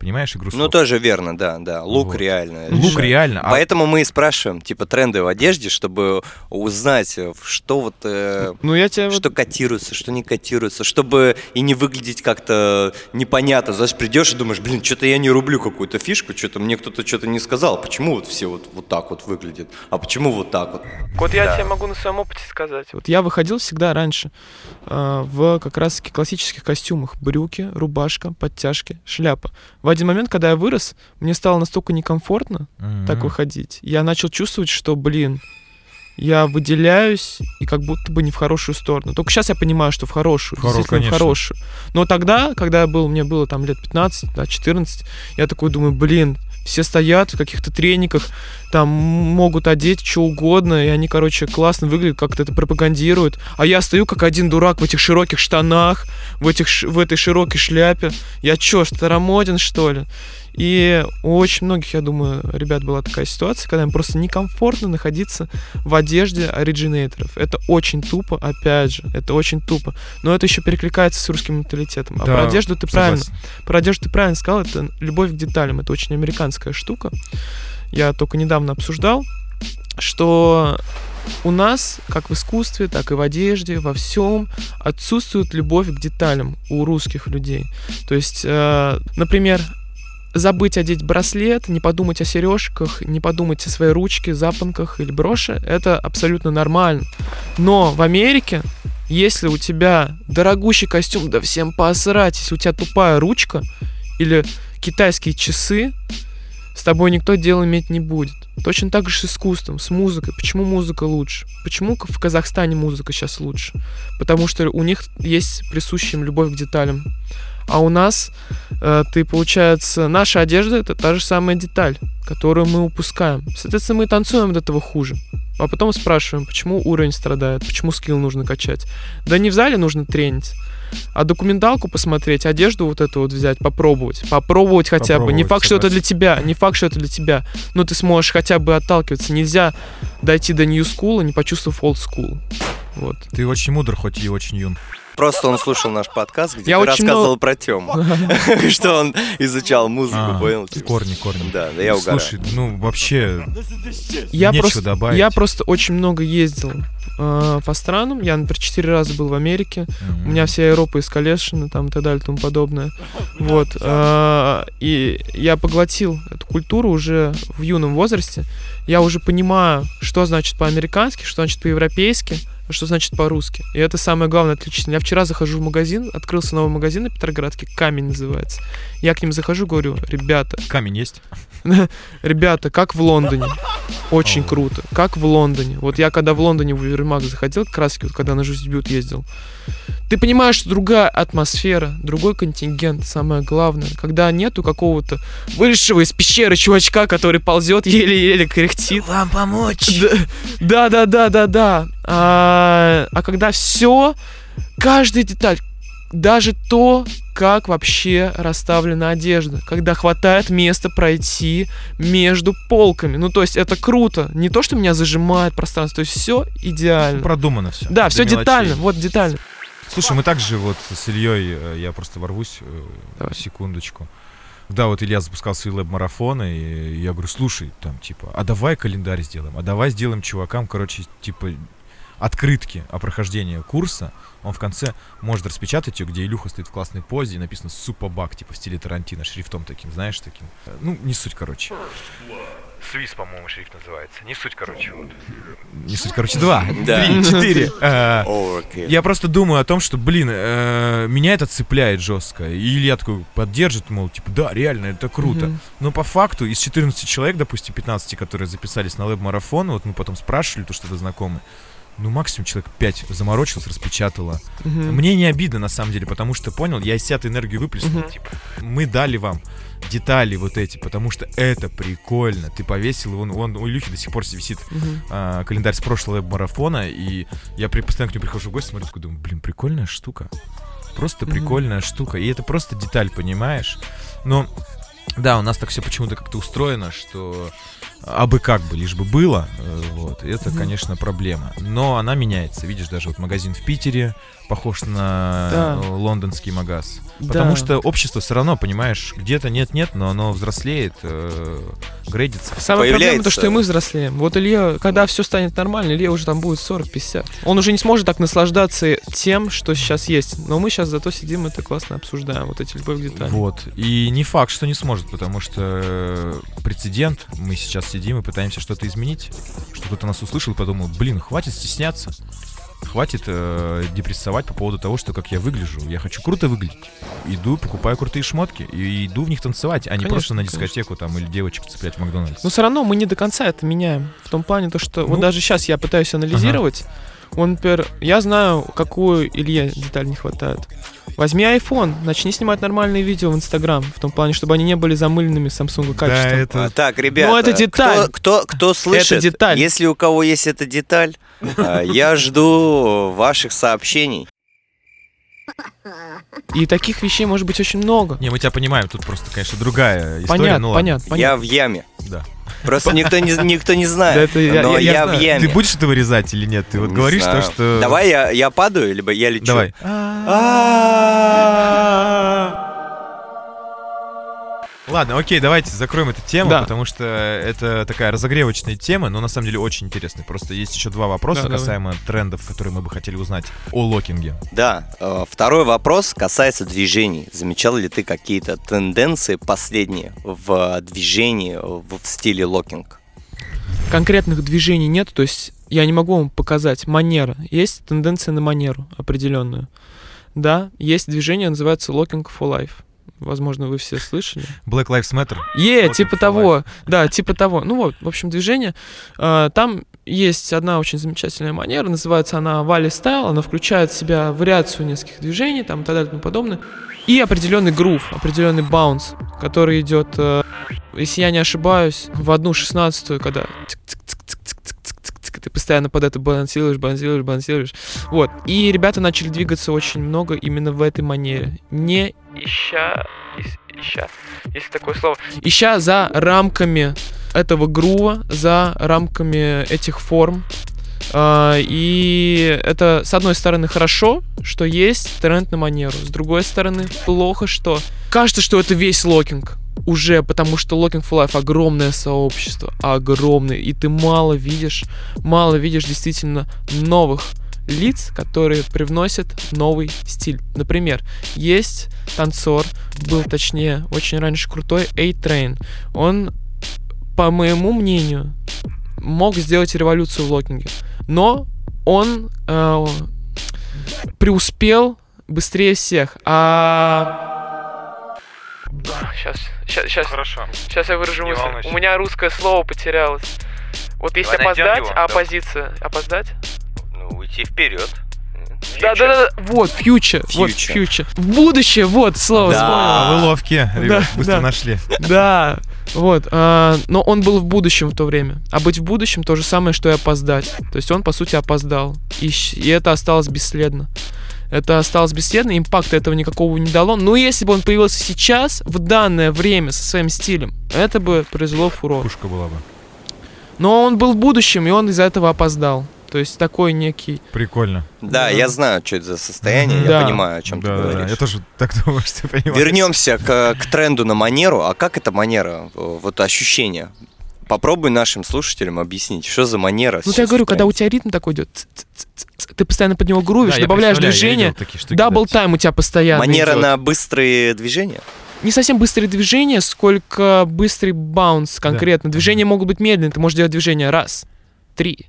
Понимаешь игру Ну, слов? тоже верно, да, да. Лук Вот. реально. Лук решает. реально. а- Поэтому мы и спрашиваем, типа, тренды в одежде, чтобы узнать, э, что вот... э, Ну, я тебя вот что котируется, что не котируется, чтобы и не выглядеть как-то непонятно. Знаешь, придешь и думаешь, блин, что-то я не рублю какую-то фишку, что-то мне кто-то что-то не сказал. Почему вот все вот, вот так вот выглядят? А почему вот так вот? Вот я тебе могу на своем опыте сказать. Вот я выходил всегда раньше э, в как раз-таки классических костюмах. Брюки, рубашка, подтяжки, шляпа. В один момент, когда я вырос, мне стало настолько некомфортно Мгм. так выходить. Я начал чувствовать, что, блин, я выделяюсь и как будто бы не в хорошую сторону. Только сейчас я понимаю, что в хорошую, В хоро- действительно в конечно. хорошую. Но тогда, когда я был, мне было там лет 15, да, 14, я такой думаю, блин, все стоят в каких-то трениках, там могут одеть что угодно, и они, короче, классно выглядят, как-то это пропагандируют. А я стою как один дурак в этих широких штанах, в, этих, в этой широкой шляпе. Я чё, старомоден, что ли? И у очень многих, я думаю, ребят была такая ситуация, когда им просто некомфортно находиться в одежде оригинаторов. Это очень тупо, опять же, это очень тупо. Но это еще перекликается с русским менталитетом. А Да, про одежду ты правильно, Согласен. про одежду ты правильно сказал, это любовь к деталям. Это очень американская штука. Я только недавно обсуждал, что у нас, как в искусстве, так и в одежде, во всем отсутствует любовь к деталям у русских людей. То есть, э, например, забыть одеть браслет, не подумать о сережках, не подумать о своей ручке, запонках или броши, это абсолютно нормально. Но в Америке, если у тебя дорогущий костюм, да всем посрать, если у тебя тупая ручка или китайские часы, с тобой никто дело иметь не будет. Точно так же с искусством, с музыкой. Почему музыка лучше? Почему в Казахстане музыка сейчас лучше? Потому что у них есть присущая им любовь к деталям. А у нас, э, ты, получается, наша одежда это та же самая деталь, которую мы упускаем. Соответственно, мы танцуем от этого хуже. А потом спрашиваем, почему уровень страдает, почему скилл нужно качать. Да не в зале нужно тренить, а документалку посмотреть, одежду вот эту вот взять, попробовать. Попробовать хотя бы. Не Попробовать, факт, что это для тебя, не факт, что это для тебя. Но ты сможешь хотя бы отталкиваться. Нельзя дойти до School, не почувствовав Old School. Вот. Ты очень мудр, хоть и очень юн. Просто он слушал наш подкаст, где Я ты рассказывал много- про Тему, что он изучал музыку, А, понял? Типа. Корни, корни. Да, да я угораю. Слушай, ну вообще, Я Нечего просто, добавить. я просто очень много ездил э, по странам. Я, например, четыре раза был в Америке. м, У меня вся Европа искалешена, там и так далее и тому подобное. Вот. э, И я поглотил эту культуру уже в юном возрасте. Я уже понимаю, что значит по-американски, что значит по-европейски, что значит по-русски. И это самое главное отличительное. Я вчера захожу в магазин, открылся новый магазин на Петроградке, «Камень» называется. Я к ним захожу, говорю, ребята, камень есть. Ребята, как в Лондоне. Очень круто. Как в Лондоне. Вот я когда в Лондоне в Универмаг заходил, как раз когда на Жуздебют ездил, ты понимаешь, что другая атмосфера, другой контингент, самое главное. Когда нету какого-то вылезшего из пещеры чувачка, который ползет, еле-еле кряхтит. Вам помочь? Да, да, да, да, да. А, а когда все, каждая деталь, даже то, как вообще расставлена одежда, когда хватает места пройти между полками. Ну, то есть это круто. Не то, что меня зажимает пространство, то есть все идеально. Продумано все. Да, все детально, вот детально. Слушай, мы также вот с Ильей, э, я просто ворвусь, э, Давай. секундочку. Да, вот Илья запускал свои лэб-марафоны, и я говорю, слушай, там, типа, а давай календарь сделаем, а давай сделаем чувакам, короче, типа, открытки о прохождении курса. Он в конце может распечатать ее, где Илюха стоит в классной позе, и написано «Супабак», типа, в стиле Тарантино, шрифтом таким, знаешь, таким. Э, Ну, не суть, короче. Свис, по-моему, шрифт называется. Не суть, короче, вот. Не суть, короче, два, три, четыре. Overkill. я просто думаю о том, что, блин, э, меня это цепляет жестко. И Илья такой поддержит, мол, типа, да, реально, это круто. Но по факту из 14 человек, допустим, 15, которые записались на лэб-марафон, вот мы потом спрашивали, то что-то знакомые, ну, максимум человек 5 заморочилось, распечатало. Мгм. Мне не обидно, на самом деле, потому что, понял, я из себя энергию выплеснул. Мгм. Типа, мы дали вам детали вот эти, потому что это прикольно. Ты повесил его, он, он у Илюхи до сих пор висит Мгм. а, календарь с прошлого марафона, и я при, постоянно к нему прихожу в гости, смотрю, такой, думаю, блин, прикольная штука. Просто Мгм. прикольная штука. И это просто деталь, понимаешь? Но, да, у нас так все почему-то как-то устроено, что а бы как бы, лишь бы было, э, вот, это, конечно, проблема. Но она меняется, видишь, даже вот магазин в Питере похож на Да. э, лондонский магаз. Потому Да. что общество все равно, понимаешь, где-то нет-нет, но оно взрослеет, э, грейдится. Самая проблема то, что и появляется- мы взрослеем. Вот Илья, когда все станет нормально, Илья уже там будет 40-50. Он уже не сможет так наслаждаться тем, что сейчас есть. Но мы сейчас зато сидим, это классно обсуждаем, вот эти любовь к деталям. Вот. И не факт, что не сможет, потому что э, прецедент, мы сейчас сидим и пытаемся что-то изменить, что кто-то нас услышал и подумал, блин, хватит стесняться, хватит э, депрессовать по поводу того, что как я выгляжу. Я хочу круто выглядеть. Иду, покупаю крутые шмотки и иду в них танцевать, а не Конечно, просто на конечно. дискотеку там или девочек цеплять в Макдональдс. Но все равно мы не до конца это меняем. В том плане, то, что вот Ну. даже сейчас я пытаюсь анализировать. Он, например, я знаю, какую Илье деталь не хватает. Возьми iPhone, начни снимать нормальные видео в Инстаграм, в том плане, чтобы они не были замыленными Samsung да, качеством. это... А, Так, ребята, Ну, это деталь. Кто, кто, кто слышит, деталь. если у кого есть эта деталь, а, я жду ваших сообщений. И таких вещей может быть очень много. Не, мы тебя понимаем, тут просто, конечно, другая история. понятно, ну понятно, Я понятно. в яме. Да. Просто никто не, никто не Да знает. это я- но я- я я, в яме. Ты будешь это вырезать или нет? Ты вот Не говоришь знаю. то, что... Давай я, я падаю, либо я лечу. Давай. Ладно, окей, давайте закроем эту тему, Да. потому что это такая разогревочная тема, но на самом деле очень интересная. Просто есть еще два вопроса Да, давай. касаемо трендов, которые мы бы хотели узнать о локинге. Да, э, второй вопрос касается движений. Замечал ли ты какие-то тенденции последние в движении в, в стиле локинг? Конкретных движений нет, то есть я не могу вам показать манера. Есть тенденция на манеру определенную. Да, есть движение, называется Locking for Life. Возможно, вы все слышали. Black Lives Matter. Е, Locking типа того. Да, типа того. Ну вот, в общем, движение. А, Там есть одна очень замечательная манера, называется она Вали Стайл. Она включает в себя вариацию нескольких движений, там и так далее и тому подобное. И определенный грув, определенный баунс, который идет, э, если я не ошибаюсь, в одну шестнадцатую, когда ты постоянно под это балансируешь, балансируешь, балансируешь. Вот. И ребята начали двигаться очень много именно в этой манере. Не ища, ища, есть такое слово, ища за рамками этого грува, за рамками этих форм, А, И это, с одной стороны, хорошо, что есть тренд на манеру. С другой стороны, плохо, что кажется, что это весь локинг. Уже, потому что Locking for Life огромное сообщество, огромное, и ты мало видишь, мало видишь действительно новых лиц, которые привносят новый стиль. Например, есть танцор, был точнее очень раньше крутой A-Train. Он, по моему мнению, мог сделать революцию в локинге, но он э, преуспел быстрее всех. А сейчас, сейчас, сейчас, Хорошо. сейчас я выражу мысль. У меня русское слово потерялось. Вот если Давай опоздать, а да. оппозиция, опоздать? Уйти вперед. Да, да, да, вот, future, вот, future. В будущее, вот, слово Да. А вы ловкие, ребят, Да, быстро да. нашли. Да, вот. а, но он был в будущем в то время. А быть в будущем то же самое, что и опоздать. То есть он, по сути, опоздал. И, и это осталось бесследно. Это осталось бесследно, импакта этого никакого не дало. Но если бы он появился сейчас, в данное время, со своим стилем, это бы произвело фурор. Пушка была бы. Но он был в будущем, и он из-за этого опоздал. То есть такой некий... Прикольно. Да, я знаю, что это за состояние, Мгм. Да. я понимаю, о чем да, ты да, да. говоришь. Я тоже так думаю, что ты понимаешь. Вернемся к, к тренду на манеру. А как эта манера? Э, Вот ощущение. Попробуй нашим слушателям объяснить, что за манера. Ну, я сейчас говорю, в когда у тренде. тебя ритм такой идет, ц- ц- ц- ц- ты постоянно под него грувишь, Да, я добавляешь представляю, я движение, видел такие штуки, double да. time у тебя постоянно Манера идет. на быстрые движения? не совсем быстрые движения, сколько быстрый bounce конкретно. Движения могут быть медленные, ты можешь делать движение раз, три,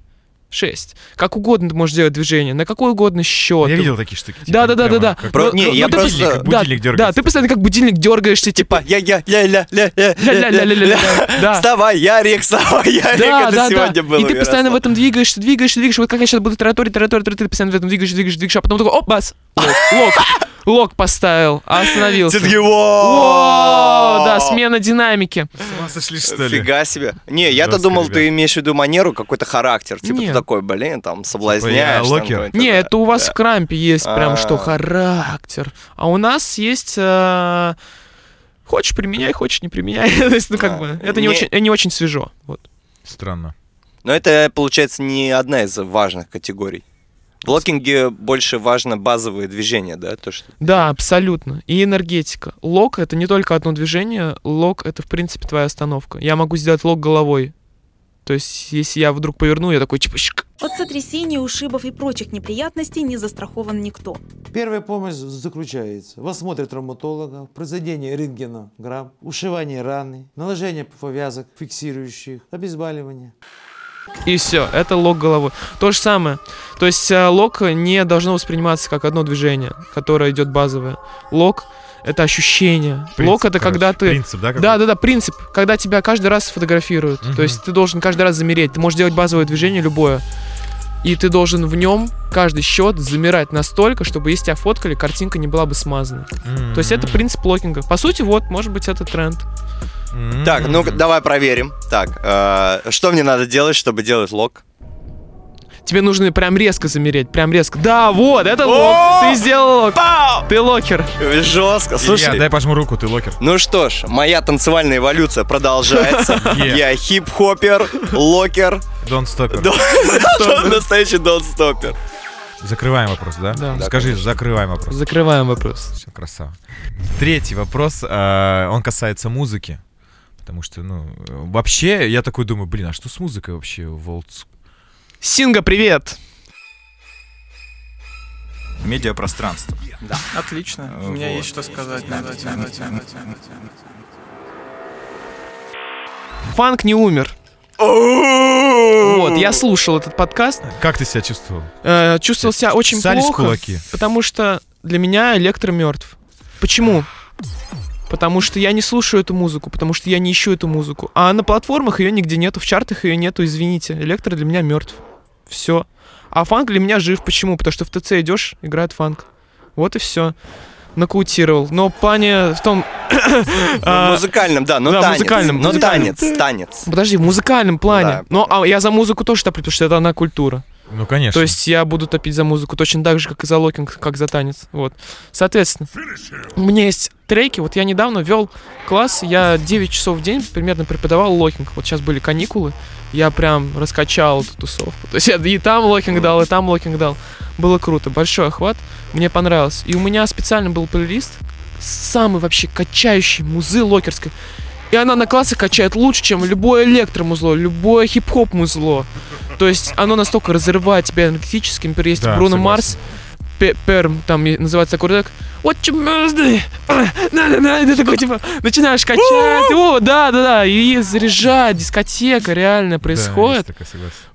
шесть. Как угодно ты можешь делать движение, на какой угодно счет. Я видел такие штуки. типа, Да, да, да, да, да. как- Про- не, ну, я ну, ты просто- Будильник, Да, будильник да, ты постоянно как будильник дергаешься, типа. Типа, я, я, я, ля, ля, ля, Ля-ля-ля-ля-ля. Да. Вставай, Ярик, вставай, Ярик, Да, это да, да. сегодня было И ты постоянно в этом двигаешься, двигаешься, двигаешься. Вот как я сейчас буду тараторить, тараторить, тараторить, ты постоянно в этом двигаешься, двигаешься, двигаешься, а потом такой, оп, бас, lock, lock, поставил, а остановился. Все таки, О, «Воу!» да, смена динамики. С ума сошли, что ли? Фига себе. Не, я-то Жестко, думал, ребят. ты имеешь в виду манеру, какой-то характер. Типа Нет. ты такой, блин, там, соблазняешь. там локер? какой-то, Не, да. это у вас в крампе есть прям что, А. характер. А у нас есть... э, Хочешь применяй, хочешь не применяй. То есть, ну как А. бы, это не Не- очень, не очень свежо. Вот. Странно. Но это, получается, не одна из важных категорий. В локинге больше важно базовые движения, да? То, что... Да, абсолютно. И энергетика. Лок — это не только одно движение, лок — это, в принципе, твоя остановка. Я могу сделать лок головой. То есть, если я вдруг поверну, я такой типа щик. От сотрясений, ушибов и прочих неприятностей не застрахован никто. Первая помощь заключается в осмотре травматолога, произведении рентгенограмм, ушивании раны, наложении повязок, фиксирующих, обезболивание. И все, это лок головой. То же самое. То есть э, лок не должно восприниматься как одно движение, которое идет базовое. Лок — это ощущение. лок — Принцип, это когда короче, ты... Принцип, да? Да, да, да, принцип. Когда тебя каждый раз фотографируют. Мгм. То есть ты должен каждый раз замереть. Ты можешь делать базовое движение любое. И ты должен в нем каждый счет замирать настолько, чтобы если тебя фоткали, картинка не была бы смазана. То есть это принцип локинга. По сути, вот, может быть, это тренд. Так, ну давай проверим. Так, э, что мне надо делать, чтобы делать lock? Тебе нужно прям резко замереть, прям резко. Да, вот, это lock. Ты сделал lock. Ты локер. Жестко. Слушай, Слушай, дай пожму руку, ты локер. ну что ж, моя танцевальная эволюция продолжается. Я хип-хопер, локер, Don't stop it. Дон- настоящий донстопер. Закрываем вопрос, да? Да. Скажи, конечно. закрываем вопрос. Закрываем вопрос. Все, красава. Третий вопрос, а, он касается музыки. Потому что, ну, вообще, я такой думаю, блин, а что с музыкой вообще в олдск- Синга, привет. Медиапространство. Отлично. У меня есть что сказать на эту тему. Фанк не умер. Вот, я слушал этот подкаст. Как ты себя чувствовал? э, чувствовал себя очень Ссались в плохо. кулаки? Потому что для меня электро мертв. Почему? Потому что я не слушаю эту музыку, потому что я не ищу эту музыку. А на платформах ее нигде нету, в чартах ее нету, извините. Электро для меня мертв. Все. А фанк для меня жив. Почему? Потому что в ТЦ идешь, играет фанк. Вот и все. Нокаутировал. Но в плане в том... В а, музыкальном, да, но да, танец. музыкальном, Но танец, танец. Подожди, в музыкальном плане. Да. Но а, я за музыку тоже топлю, потому что это одна культура. Ну, конечно. То есть я буду топить за музыку точно так же, как и за локинг, как за танец. Вот. Соответственно, у меня есть треки. Вот я недавно вел класс, я 9 часов в день примерно преподавал локинг. Вот сейчас были каникулы, я прям раскачал эту тусовку. То есть я и там локинг дал, и там локинг дал. Было круто, большой охват, мне понравилось. И у меня специально был плейлист, самый вообще качающий музы локерской. И она на классе качает лучше, чем любое электромузло, любое хип-хоп музло. То есть оно настолько разрывает тебя энергетически. Например, есть Да, Бруно согласен. Марс, Пе- Перм, там называется такой трек. На. И ты такой, типа, начинаешь качать. О, да, да, да. И заряжать, дискотека реально происходит.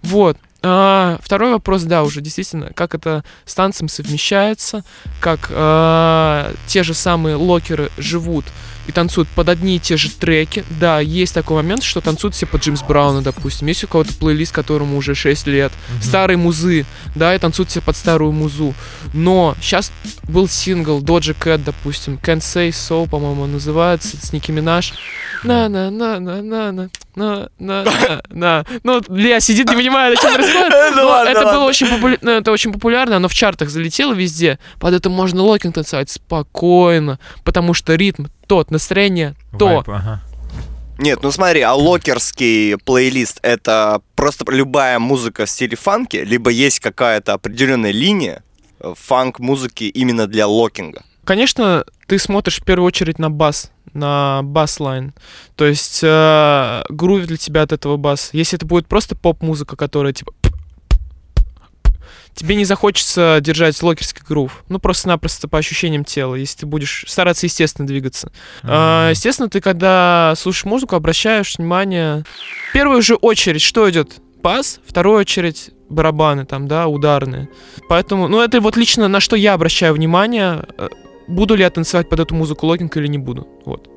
Вот. А, второй вопрос, да, уже действительно, как это с танцем совмещается, как а, те же самые локеры живут и танцуют под одни и те же треки. Да, есть такой момент, что танцуют все под Джимс Брауна, допустим. Есть у кого-то плейлист, которому уже 6 лет. Mm-hmm. Старые музы, да, и танцуют все под старую музу. Но сейчас был сингл Доджи Кэт, допустим. Can't Say So, по-моему, называется, с Ники Минаж. На-на-на-на-на-на. На, на, на. Ну, Лея сидит, не понимает, о чем это было очень, популя... Ну, это очень популярно, оно в чартах залетело везде. Под это можно локинг танцевать спокойно, потому что ритм тот, настроение то. Вайб, ага. Нет, ну смотри, а локерский плейлист это просто любая музыка в стиле фанки, либо есть какая-то определенная линия э, фанк-музыки именно для локинга. Конечно, ты смотришь в первую очередь на бас, на бас-лайн. То есть э, грувит для тебя от этого бас. Если это будет просто поп-музыка, которая типа... Тебе не захочется держать локерский грув. Ну, просто-напросто по ощущениям тела, если ты будешь стараться естественно двигаться. А, естественно, ты когда слушаешь музыку, обращаешь внимание... В первую же очередь, что идет? Бас, в вторую очередь барабаны там, да, ударные. Поэтому, ну, это вот лично на что я обращаю внимание, э, буду ли я танцевать под эту музыку локинг или не буду. Вот.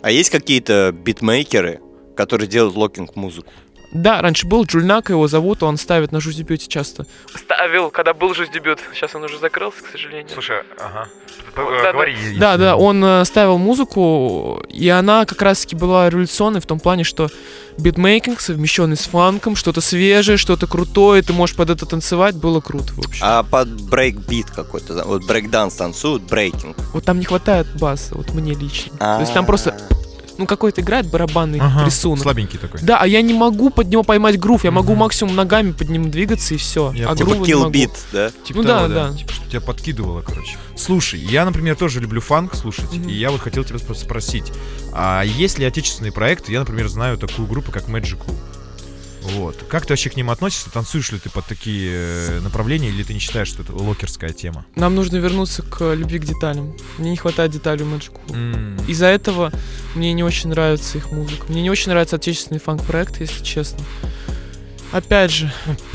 А есть какие-то битмейкеры, которые делают локинг-музыку? Да, раньше был Джульнак, его зовут, он ставит на Juste Debout часто. Ставил, когда был Juste Debout. Сейчас он уже закрылся, к сожалению. Слушай, ага. Да, Говори, да, если- да, да, он э, ставил музыку, и она как раз-таки была революционной в том плане, что битмейкинг, совмещенный с фанком, что-то свежее, что-то крутое, ты можешь под это танцевать, было круто, в общем. А под брейк-бит какой-то, вот брейк-данс танцуют, брейкинг. Вот там не хватает баса, вот мне лично. То есть там просто, ну, какой-то играет барабанный Ага, рисунок. Слабенький такой. Да, а я не могу под него поймать грув, я могу Мгм. максимум ногами под ним двигаться и все. Я А типа Kill могу. beat, да? Типа Ну того, да, да. Типа, что тебя подкидывало, короче. Слушай, я, например, тоже люблю фанк слушать, Мгм. и я вот хотел тебя спро- спросить, а есть ли отечественные проекты? Я, например, знаю такую группу, как Magic Cool. Вот. Как ты вообще к ним относишься? Танцуешь ли ты под такие э, направления, или ты не считаешь, что это локерская тема? Нам нужно вернуться к любви к деталям. Мне не хватает деталей в Magic. М, Из-за этого мне не очень нравится их музыка. Мне не очень нравится отечественный фанк-проект, если честно. Опять же,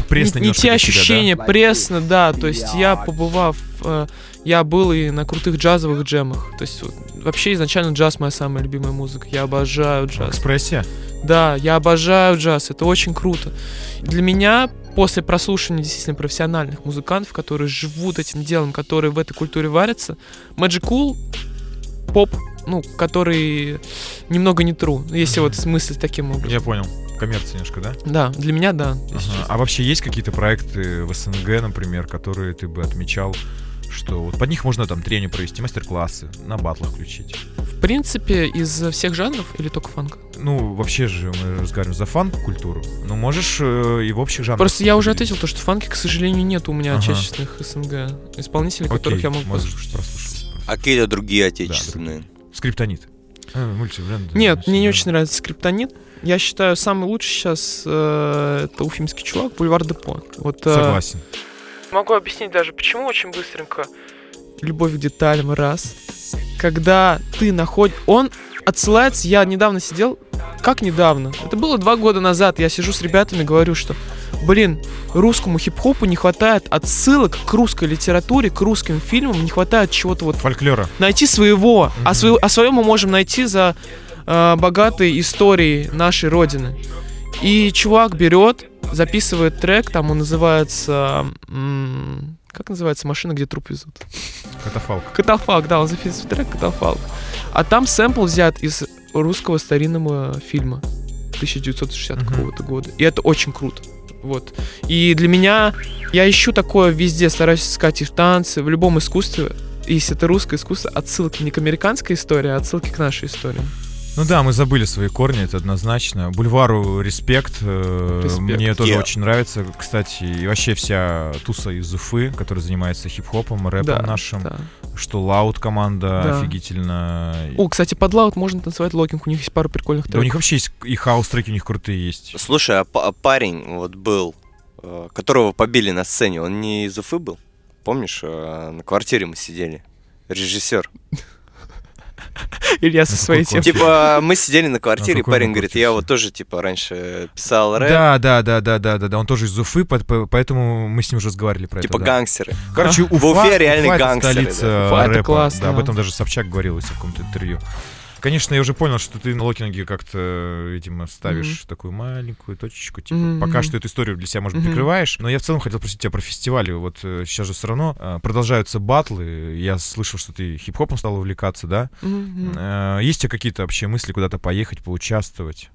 Пресно не, не те для тебя, да? ощущения, пресно, да. То есть я, побывав, я был и на крутых джазовых джемах. То есть вообще изначально джаз моя самая любимая музыка. Я обожаю джаз. экспрессе? Да, я обожаю джаз, это очень круто. Для меня, после прослушивания действительно профессиональных музыкантов, которые живут этим делом, которые в этой культуре варятся, Magic Cool поп, ну, который немного не true, если вот смыслить таким образом. Я понял. Коммерция немножко, да? Да, для меня да. Ага. А вообще есть какие-то проекты в СНГ, например, которые ты бы отмечал, что вот под них можно там тренинг провести, мастер-классы, на батлах включить? В принципе, из всех жанров или только фанк? Ну, вообще же мы разговариваем за фанк-культуру. Ну, можешь э, и в общих жанрах. Просто я уже ответил то, что фанки, к сожалению, нет у меня Ага. отечественных СНГ исполнителей, Окей, которых я могу можешь послушать. прослушать. А какие-то другие отечественные? Скриптонит. Э, мультибренд, Нет, да, мне не да. очень нравится скриптонит. Я считаю, самый лучший сейчас э, это уфимский чувак, Бульвар Депо. Вот, э, Согласен. Могу объяснить даже, почему очень быстренько. Любовь к деталям, раз. Когда ты находишь... Он отсылается... Я недавно сидел... Как недавно? Это было два года назад. Я сижу с ребятами, говорю, что... Блин, русскому хип-хопу не хватает отсылок к русской литературе, к русским фильмам, не хватает чего-то вот Фольклора. найти своего. А, Мгм. свое, а свое мы можем найти за э, богатой историей нашей родины. И чувак берет, записывает трек, там он называется... как называется машина, где труп везут? Катафалк. Катафалк, да, он записывает трек Катафалк. А там сэмпл взят из русского старинного фильма 1960 Мгм. какого-то года. И это очень круто. Вот. И для меня, я ищу такое везде, стараюсь искать и в танце, в любом искусстве, если это русское искусство, отсылки не к американской истории, а отсылки к нашей истории. Ну да, мы забыли свои корни, это однозначно. Бульвару респект. э, Респект. Мне тоже Yeah. очень нравится. Кстати, и вообще вся туса из Уфы, которая занимается хип-хопом, рэпом Да, нашим. да. Что Лаут команда Да. офигительно. О, кстати, под лаут можно танцевать локинг, у них есть пару прикольных Да у них треков. вообще есть и хаус-треки у них крутые есть. Слушай, а, а парень вот был, э, которого побили на сцене, он не из Уфы был? Помнишь, э, на квартире мы сидели? Режиссер. Илья со своей темой. Типа, мы сидели на квартире, какой парень говорит, я вот тоже, типа, раньше писал рэп, Да, да, да, да, да, да, да. Он тоже из Уфы, по- по- поэтому мы с ним уже разговаривали про типа это. да. гангстеры. Короче, В Уфа, это гангстеры, Уфа это классно, об этом даже Собчак говорил в каком-то интервью. Конечно, я уже понял, что ты на локинге как-то, видимо, ставишь такую маленькую точечку. Типа, Мгм, пока что эту историю для себя, может быть, Мгм. прикрываешь. Но я в целом хотел спросить тебя про фестивали. Вот э, сейчас же все равно э, продолжаются батлы. Я слышал, что ты хип-хопом стал увлекаться, да? Э, Есть у тебя какие-то вообще мысли куда-то поехать, поучаствовать?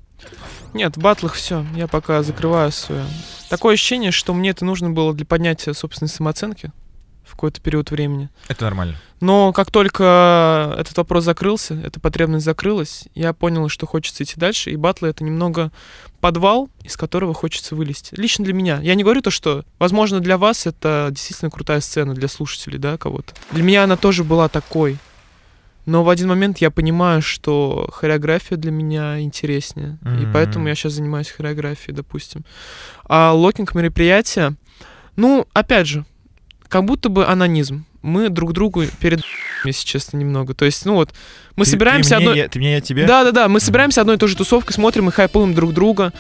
Нет, в батлах все, я пока закрываю свое. Такое ощущение, что мне это нужно было для поднятия собственной самооценки в какой-то период времени. Это нормально. Но как только этот вопрос закрылся, эта потребность закрылась, я понял, что хочется идти дальше, и батлы — это немного подвал, из которого хочется вылезти. Лично для меня. Я не говорю то, что, возможно, для вас это действительно крутая сцена, для слушателей, да, кого-то. Для меня она тоже была такой. Но в один момент я понимаю, что хореография для меня интереснее. И Мгм. поэтому я сейчас занимаюсь хореографией, допустим. А локинг мероприятия, ну, опять же, как будто бы онанизм. Мы друг другу перед если честно, немного. То есть, ну вот, мы Ты- собираемся ты мне, одной... я- ты мне, я тебе? Да, да, да, мы собираемся одной и той же тусовкой, смотрим и хайпуем друг друга.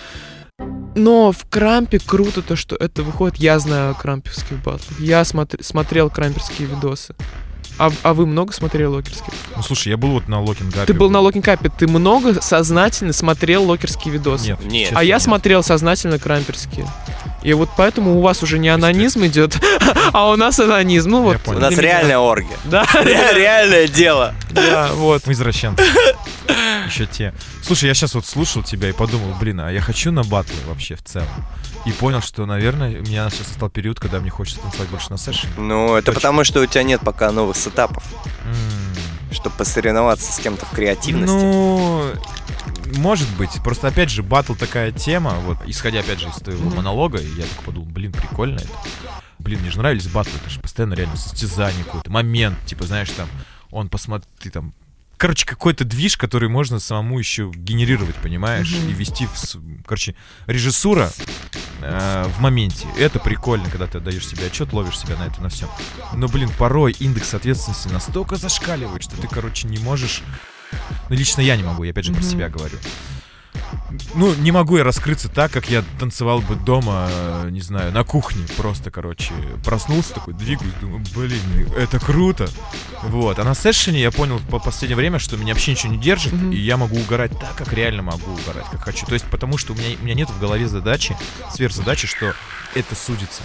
Но в Крампе круто то, что это выходит. Я знаю крамперских батлов. Я смотр- смотрел крамперские видосы. А, а вы много смотрели локерских? Ну слушай, я был вот на локингапе. Ты был на локингапе, ты много сознательно смотрел локерские видосы. Нет. Нет. честно, А я нет. смотрел сознательно крамперские. И вот поэтому у вас уже не анонизм идет, а у нас анонизм. Ну вот. У нас реальная оргия. Да, Ре- Реальное дело. да, вот. Мы извращенцы. Еще те. Слушай, я сейчас вот слушал тебя и подумал, блин, а я хочу на батлы вообще в целом. И понял, что, наверное, у меня сейчас настал период, когда мне хочется танцевать больше на сэшне. Ну, это Точно. потому, что у тебя нет пока новых сетапов, М. чтобы посоревноваться с кем-то в креативности. Ну, может быть. Просто, опять же, батл такая тема, вот, исходя, опять же, из твоего монолога, я так подумал, блин, прикольно это. Блин, мне же нравились батлы, это же постоянно реально состязание какой-то, момент, типа, знаешь, там, он посмотри, ты там, короче, какой-то движ, который можно самому еще генерировать, понимаешь, Мгм. и вести, в, короче, режиссура э, в моменте. Это прикольно, когда ты отдаешь себе отчет, ловишь себя на это, на все. Но, блин, порой индекс ответственности настолько зашкаливает, что ты, короче, не можешь ну, лично я не могу, я опять же про Мгм. себя говорю. Ну, не могу я раскрыться так, как я танцевал бы дома, э, не знаю, на кухне. Просто, короче, проснулся такой, двигаюсь, думаю, блин, это круто. Вот. А на сессионе я понял по последнее время, что меня вообще ничего не держит, Мгм. и я могу угорать так, как реально могу угорать, как хочу. То есть потому, что у меня, у меня нет в голове задачи, сверхзадачи, что это судится.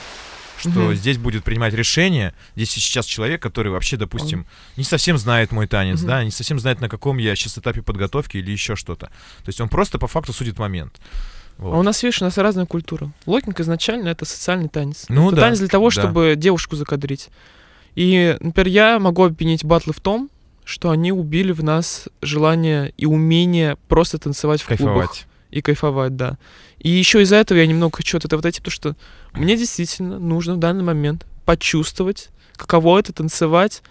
Что Мгм. здесь будет принимать решение. Здесь сейчас человек, который вообще, допустим, не совсем знает мой танец, Мгм. да, не совсем знает, на каком я сейчас этапе подготовки или еще что-то. То есть он просто по факту судит момент. Вот. А у нас, видишь, у нас разная культура. Локинг изначально это социальный танец. Ну это да, танец для того, да. чтобы девушку закадрить. И, например, я могу обвинить батлы в том, что они убили в нас желание и умение просто танцевать в клубах. И кайфовать, да. И еще из-за этого я немного хочу от этого отойти, потому что мне действительно нужно в данный момент почувствовать, каково это танцевать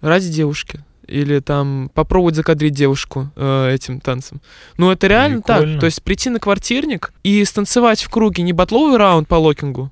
ради девушки. Или там попробовать закадрить девушку э, этим танцем. Ну, это реально Прикольно. так. То есть прийти на квартирник и станцевать в круге не батловый раунд по локингу,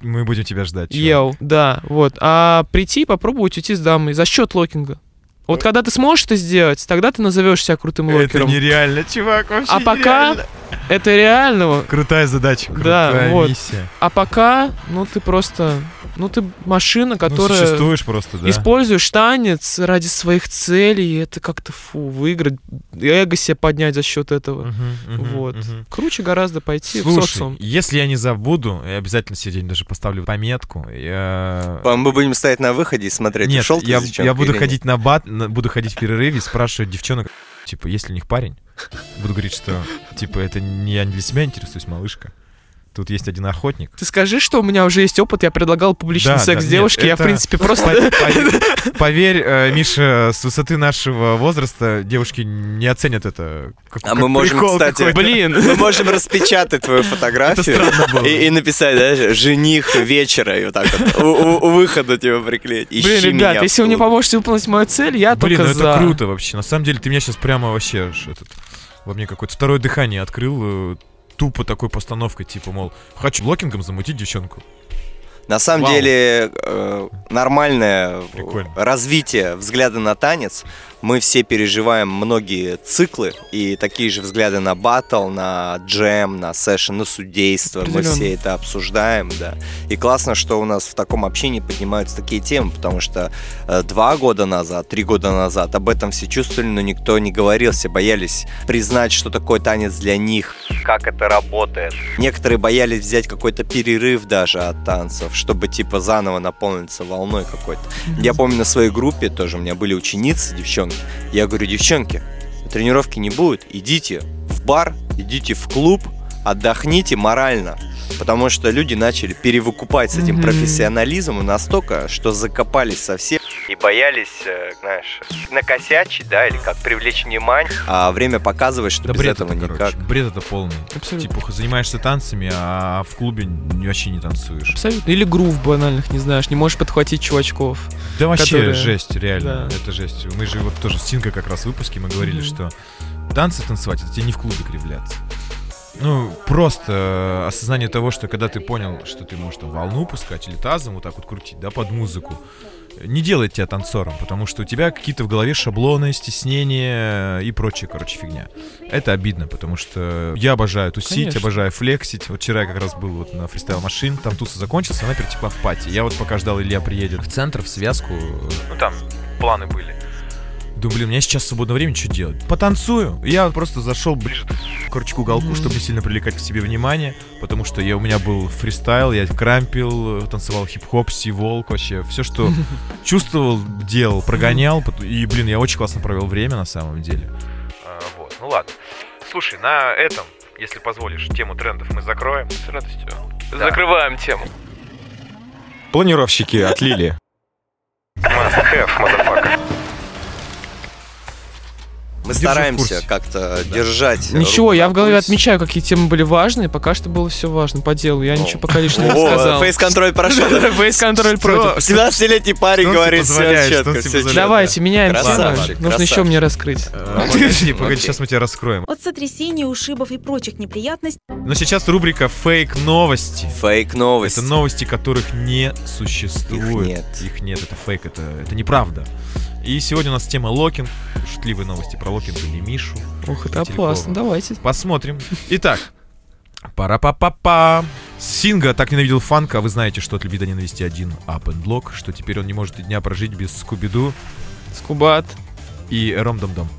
Мы будем тебя ждать. чувак. Йоу, да, вот. А прийти и попробовать уйти с дамой за счет локинга. Вот когда ты сможешь это сделать, тогда ты назовешь себя крутым Это локером. нереально, чувак, вообще А пока нереально. это реально. Крутая задача, Да, крутая вот. миссия. А пока, ну ты просто, ну ты машина, Ну, которая существуешь просто, да. используешь танец ради своих целей, и это как-то фу, выиграть, эго себе поднять за счет этого. Мгм, мгм, вот. мгм. Круче гораздо пойти в Слушай, социум. если я не забуду, я обязательно сегодня даже поставлю пометку. Я... Мы будем стоять на выходе и смотреть, Нет, ушел ты я, я буду или нет. ходить на бат, буду ходить в перерыве и спрашивать девчонок, типа, есть ли у них парень? Буду говорить, что, типа, это не я не для себя интересуюсь, малышка. Тут есть один охотник. Ты скажи, что у меня уже есть опыт, я предлагал публичный Да, секс да, девушке, нет, я, в это- принципе, просто... Поверь, э, Миша, с высоты нашего возраста девушки не оценят это. А мы можем, кстати. Блин, Мы можем распечатать твою фотографию и, написать, да, жених вечера, и вот так вот у, выхода тебя приклеить. Блин, ребят, в если вы мне поможете выполнить мою цель, я Блин, только ну за. это круто вообще. На самом деле, ты меня сейчас прямо вообще этот, во мне какое-то второе дыхание открыл. Тупо такой постановкой, типа, мол, хочу локингом замутить девчонку. На самом Вау. деле э, нормальное Прикольно. развитие взгляда на танец. Мы все переживаем многие циклы и такие же взгляды на батл, на джем, на сэшн, на судейство. Мы все это обсуждаем, да. И классно, что у нас в таком общении поднимаются такие темы, потому что э, два года назад, три года назад об этом все чувствовали, но никто не говорил, все боялись признать, что такое танец для них, как это работает. Некоторые боялись взять какой-то перерыв даже от танцев, чтобы типа заново наполниться волной какой-то. Я помню на своей группе тоже у меня были ученицы, девчонки. Я говорю, девчонки, тренировки не будет, идите в бар, идите в клуб, отдохните морально. Потому что люди начали перевыкупать с этим Мгм. профессионализмом настолько, что закопались совсем и боялись, э, знаешь, накосячить, да, или как привлечь внимание. А время показывает, что Да без бред этого это, никак. короче. Бред это полный. Абсолютно. Типа, занимаешься танцами, а в клубе вообще не танцуешь. Абсолютно. Или грув банальных, не знаешь, не можешь подхватить чувачков. Да вообще которые- жесть, реально. Да. Это жесть. Мы же вот тоже с Синкой как раз в выпуске мы говорили, Мгм. что танцы танцевать, это тебе не в клубе кривляться. Ну, просто э, осознание того, что когда ты понял, что ты можешь там волну пускать или тазом вот так вот крутить, да, под музыку, не делает тебя танцором, потому что у тебя какие-то в голове шаблоны, стеснения и прочая, короче, фигня. Это обидно, потому что я обожаю тусить, Конечно. обожаю флексить. Вот вчера я как раз был вот на фристайл машин, там туса закончился, она перетекла в пати. Я вот пока ждал, Илья приедет в центр, в связку, ну там планы были. Думаю, блин, у меня сейчас свободное время, что делать? Потанцую. Я просто зашел ближе, короче, к уголку, чтобы не сильно привлекать к себе внимание, потому что я, у меня был фристайл, я крампил, танцевал хип-хоп, си-волк, вообще, все, что чувствовал, делал, прогонял, и, блин, я очень классно провел время на самом деле. вот, ну ладно. Слушай, на этом, если позволишь, тему трендов мы закроем. С радостью. Да. Закрываем тему. Планировщики отлили. Must have, motherfucker. Мы Держу стараемся как-то держать. Ничего, я в голове отмечаю, какие темы были важны. Пока что было все важно по делу. Я ничего пока лишнего не сказал. фейс-контроль прошел. Фейс-контроль против. 17-летний парень Что он говорит, все четко. Давайте, меняем тему. Нужно еще мне раскрыть. Э, Погоди, погоди, сейчас мы тебя раскроем. От сотрясений, ушибов и прочих неприятностей Но сейчас рубрика фейк-новости. Фейк новость. Это новости, которых не существует. Их нет. Их нет, это фейк, это, это неправда. И сегодня у нас тема локинг. Шутливые новости про локинг или Мишу. Ух, это Василькова. опасно. Давайте. Посмотрим. Итак, пара-па-па-па. Синга так ненавидел фанка, а вы знаете, что от любви до ненависти один up and lock, что теперь он не может и дня прожить без Скуби-Ду Скубат. И Ром-Дом-Дом.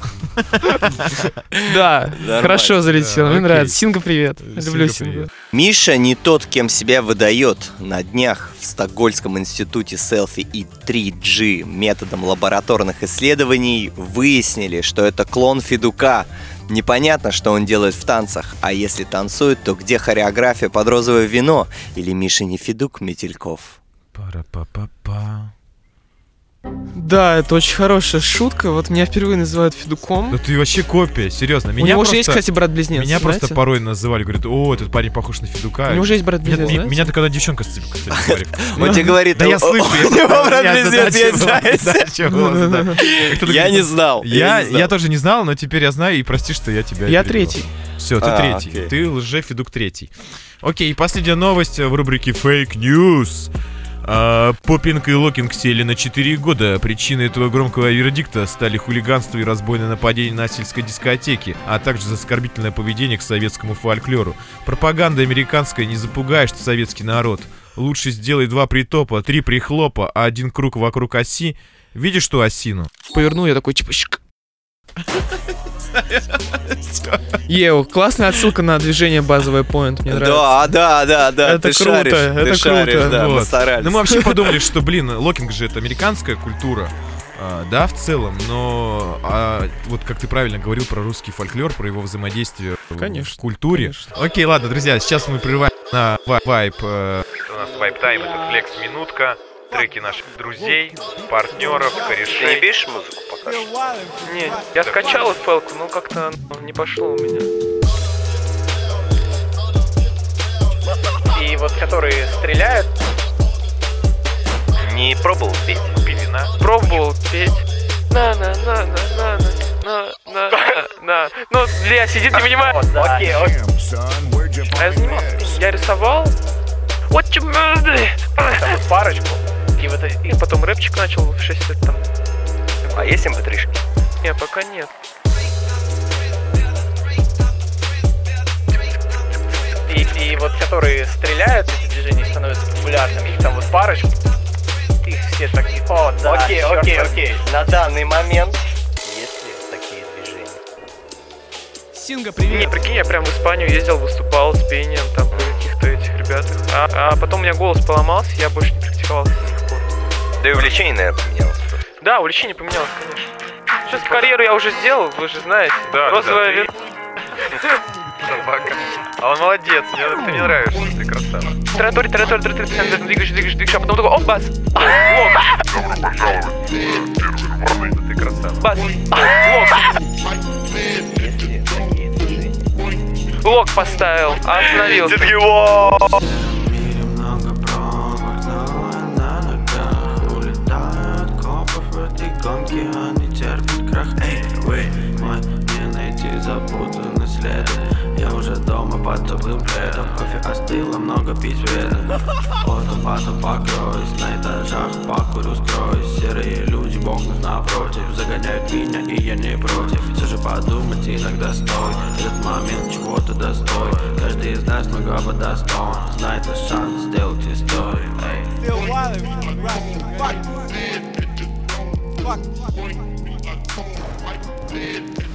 Да, хорошо залетело. Да, Мне нравится. Синга, привет. Люблю Синга. Миша не тот, кем себя выдает. На днях в Стокгольмском институте селфи и 3G методом лабораторных исследований выяснили, что это клон Федука. Непонятно, что он делает в танцах, а если танцует, то где хореография под розовое вино? Или Миша не Федук Метельков? Пара-па-па-па. Да, это очень хорошая шутка. Вот меня впервые называют Федуком. Да ты вообще копия, серьезно. У Меня него просто, же есть, кстати, брат-близнец. меня просто знаете? порой называли, говорят, о, этот парень похож на Федука. У него же есть брат-близнец, Меня, меня-то когда девчонка с цепи, кстати, говорит. Он тебе говорит, Да я «О, слышу. у него у меня брат-близнец есть, Я не знал. Я, тоже не знал, но теперь я знаю, и прости, что я тебя Я третий. Все, ты А, третий. Ты лже-федук третий. Окей, последняя новость в рубрике Fake News. А, Поппинг и Локинг сели на 4 года. Причиной этого громкого вердикта стали хулиганство и разбойное нападение на сельской дискотеке, а также оскорбительное поведение к советскому фольклору. Пропаганда американская не запугаешь советский народ. Лучше сделай два притопа, три прихлопа, а один круг вокруг оси. Видишь ту осину? Поверну, я такой, типа, щик. Йоу, классная отсылка на движение базовый point, мне нравится. Да, да, да, да. Это ты круто, шаришь, ты это шаришь, круто. Да, мы Вот. старались. Ну, мы вообще подумали, что, блин, локинг же это американская культура. а, да, в целом, но а, вот как ты правильно говорил про русский фольклор, про его взаимодействие Конечно, в культуре. конечно. Окей, ладно, друзья, сейчас мы прерываем на ва- вайб. э, У нас vibe time, это flex минутка треки наших друзей, партнеров, корешей. Ты не бишь музыку пока что? Не, я скачал FL, но как-то не пошло у меня. И вот которые стреляют... Не пробовал петь? Пелена? Пробовал петь. На-на-на-на-на-на-на-на. На. Ну, Илья сидит, не понимает. Окей, окей. А я занимался. Я рисовал. Вот Парочку. И вот И потом рэпчик начал в 6 лет там. А есть mp Не, пока нет. и, и вот которые стреляют, эти движения становятся популярными, их там вот парочку. Их все такие, о, да, окей, окей, возьми». окей. На данный момент есть ли такие движения? Синга, привет! Не, прикинь, я прям в Испанию ездил, выступал с пением там при каких-то этих ребятах. А, а потом у меня голос поломался, я больше не практиковался. Да и увлечение, наверное, поменялось. Да, увлечение поменялось, конечно. Сейчас карьеру я уже сделал, вы же знаете. Да, Розовая да, Собака. А он молодец, мне ты мне нравишься, ты красава. Траектория, траектория, траектория, траектория, двигаешь, двигаешь, двигаешь, а потом такой, оп, бас! Лок! Ты красава. Бас! Лок! Лок поставил, остановился. следом Я уже дома под тупым пледом Кофе остыло, много пить вредно От умбата покроюсь, на этажах покурю скроюсь Серые люди в напротив Загоняют меня и я не против Все же подумать иногда стоит Этот момент чего-то достоин Каждый из нас многого достоин Знает наш шанс сделать историю Fuck. Fuck. Fuck. Fuck. Fuck. Fuck.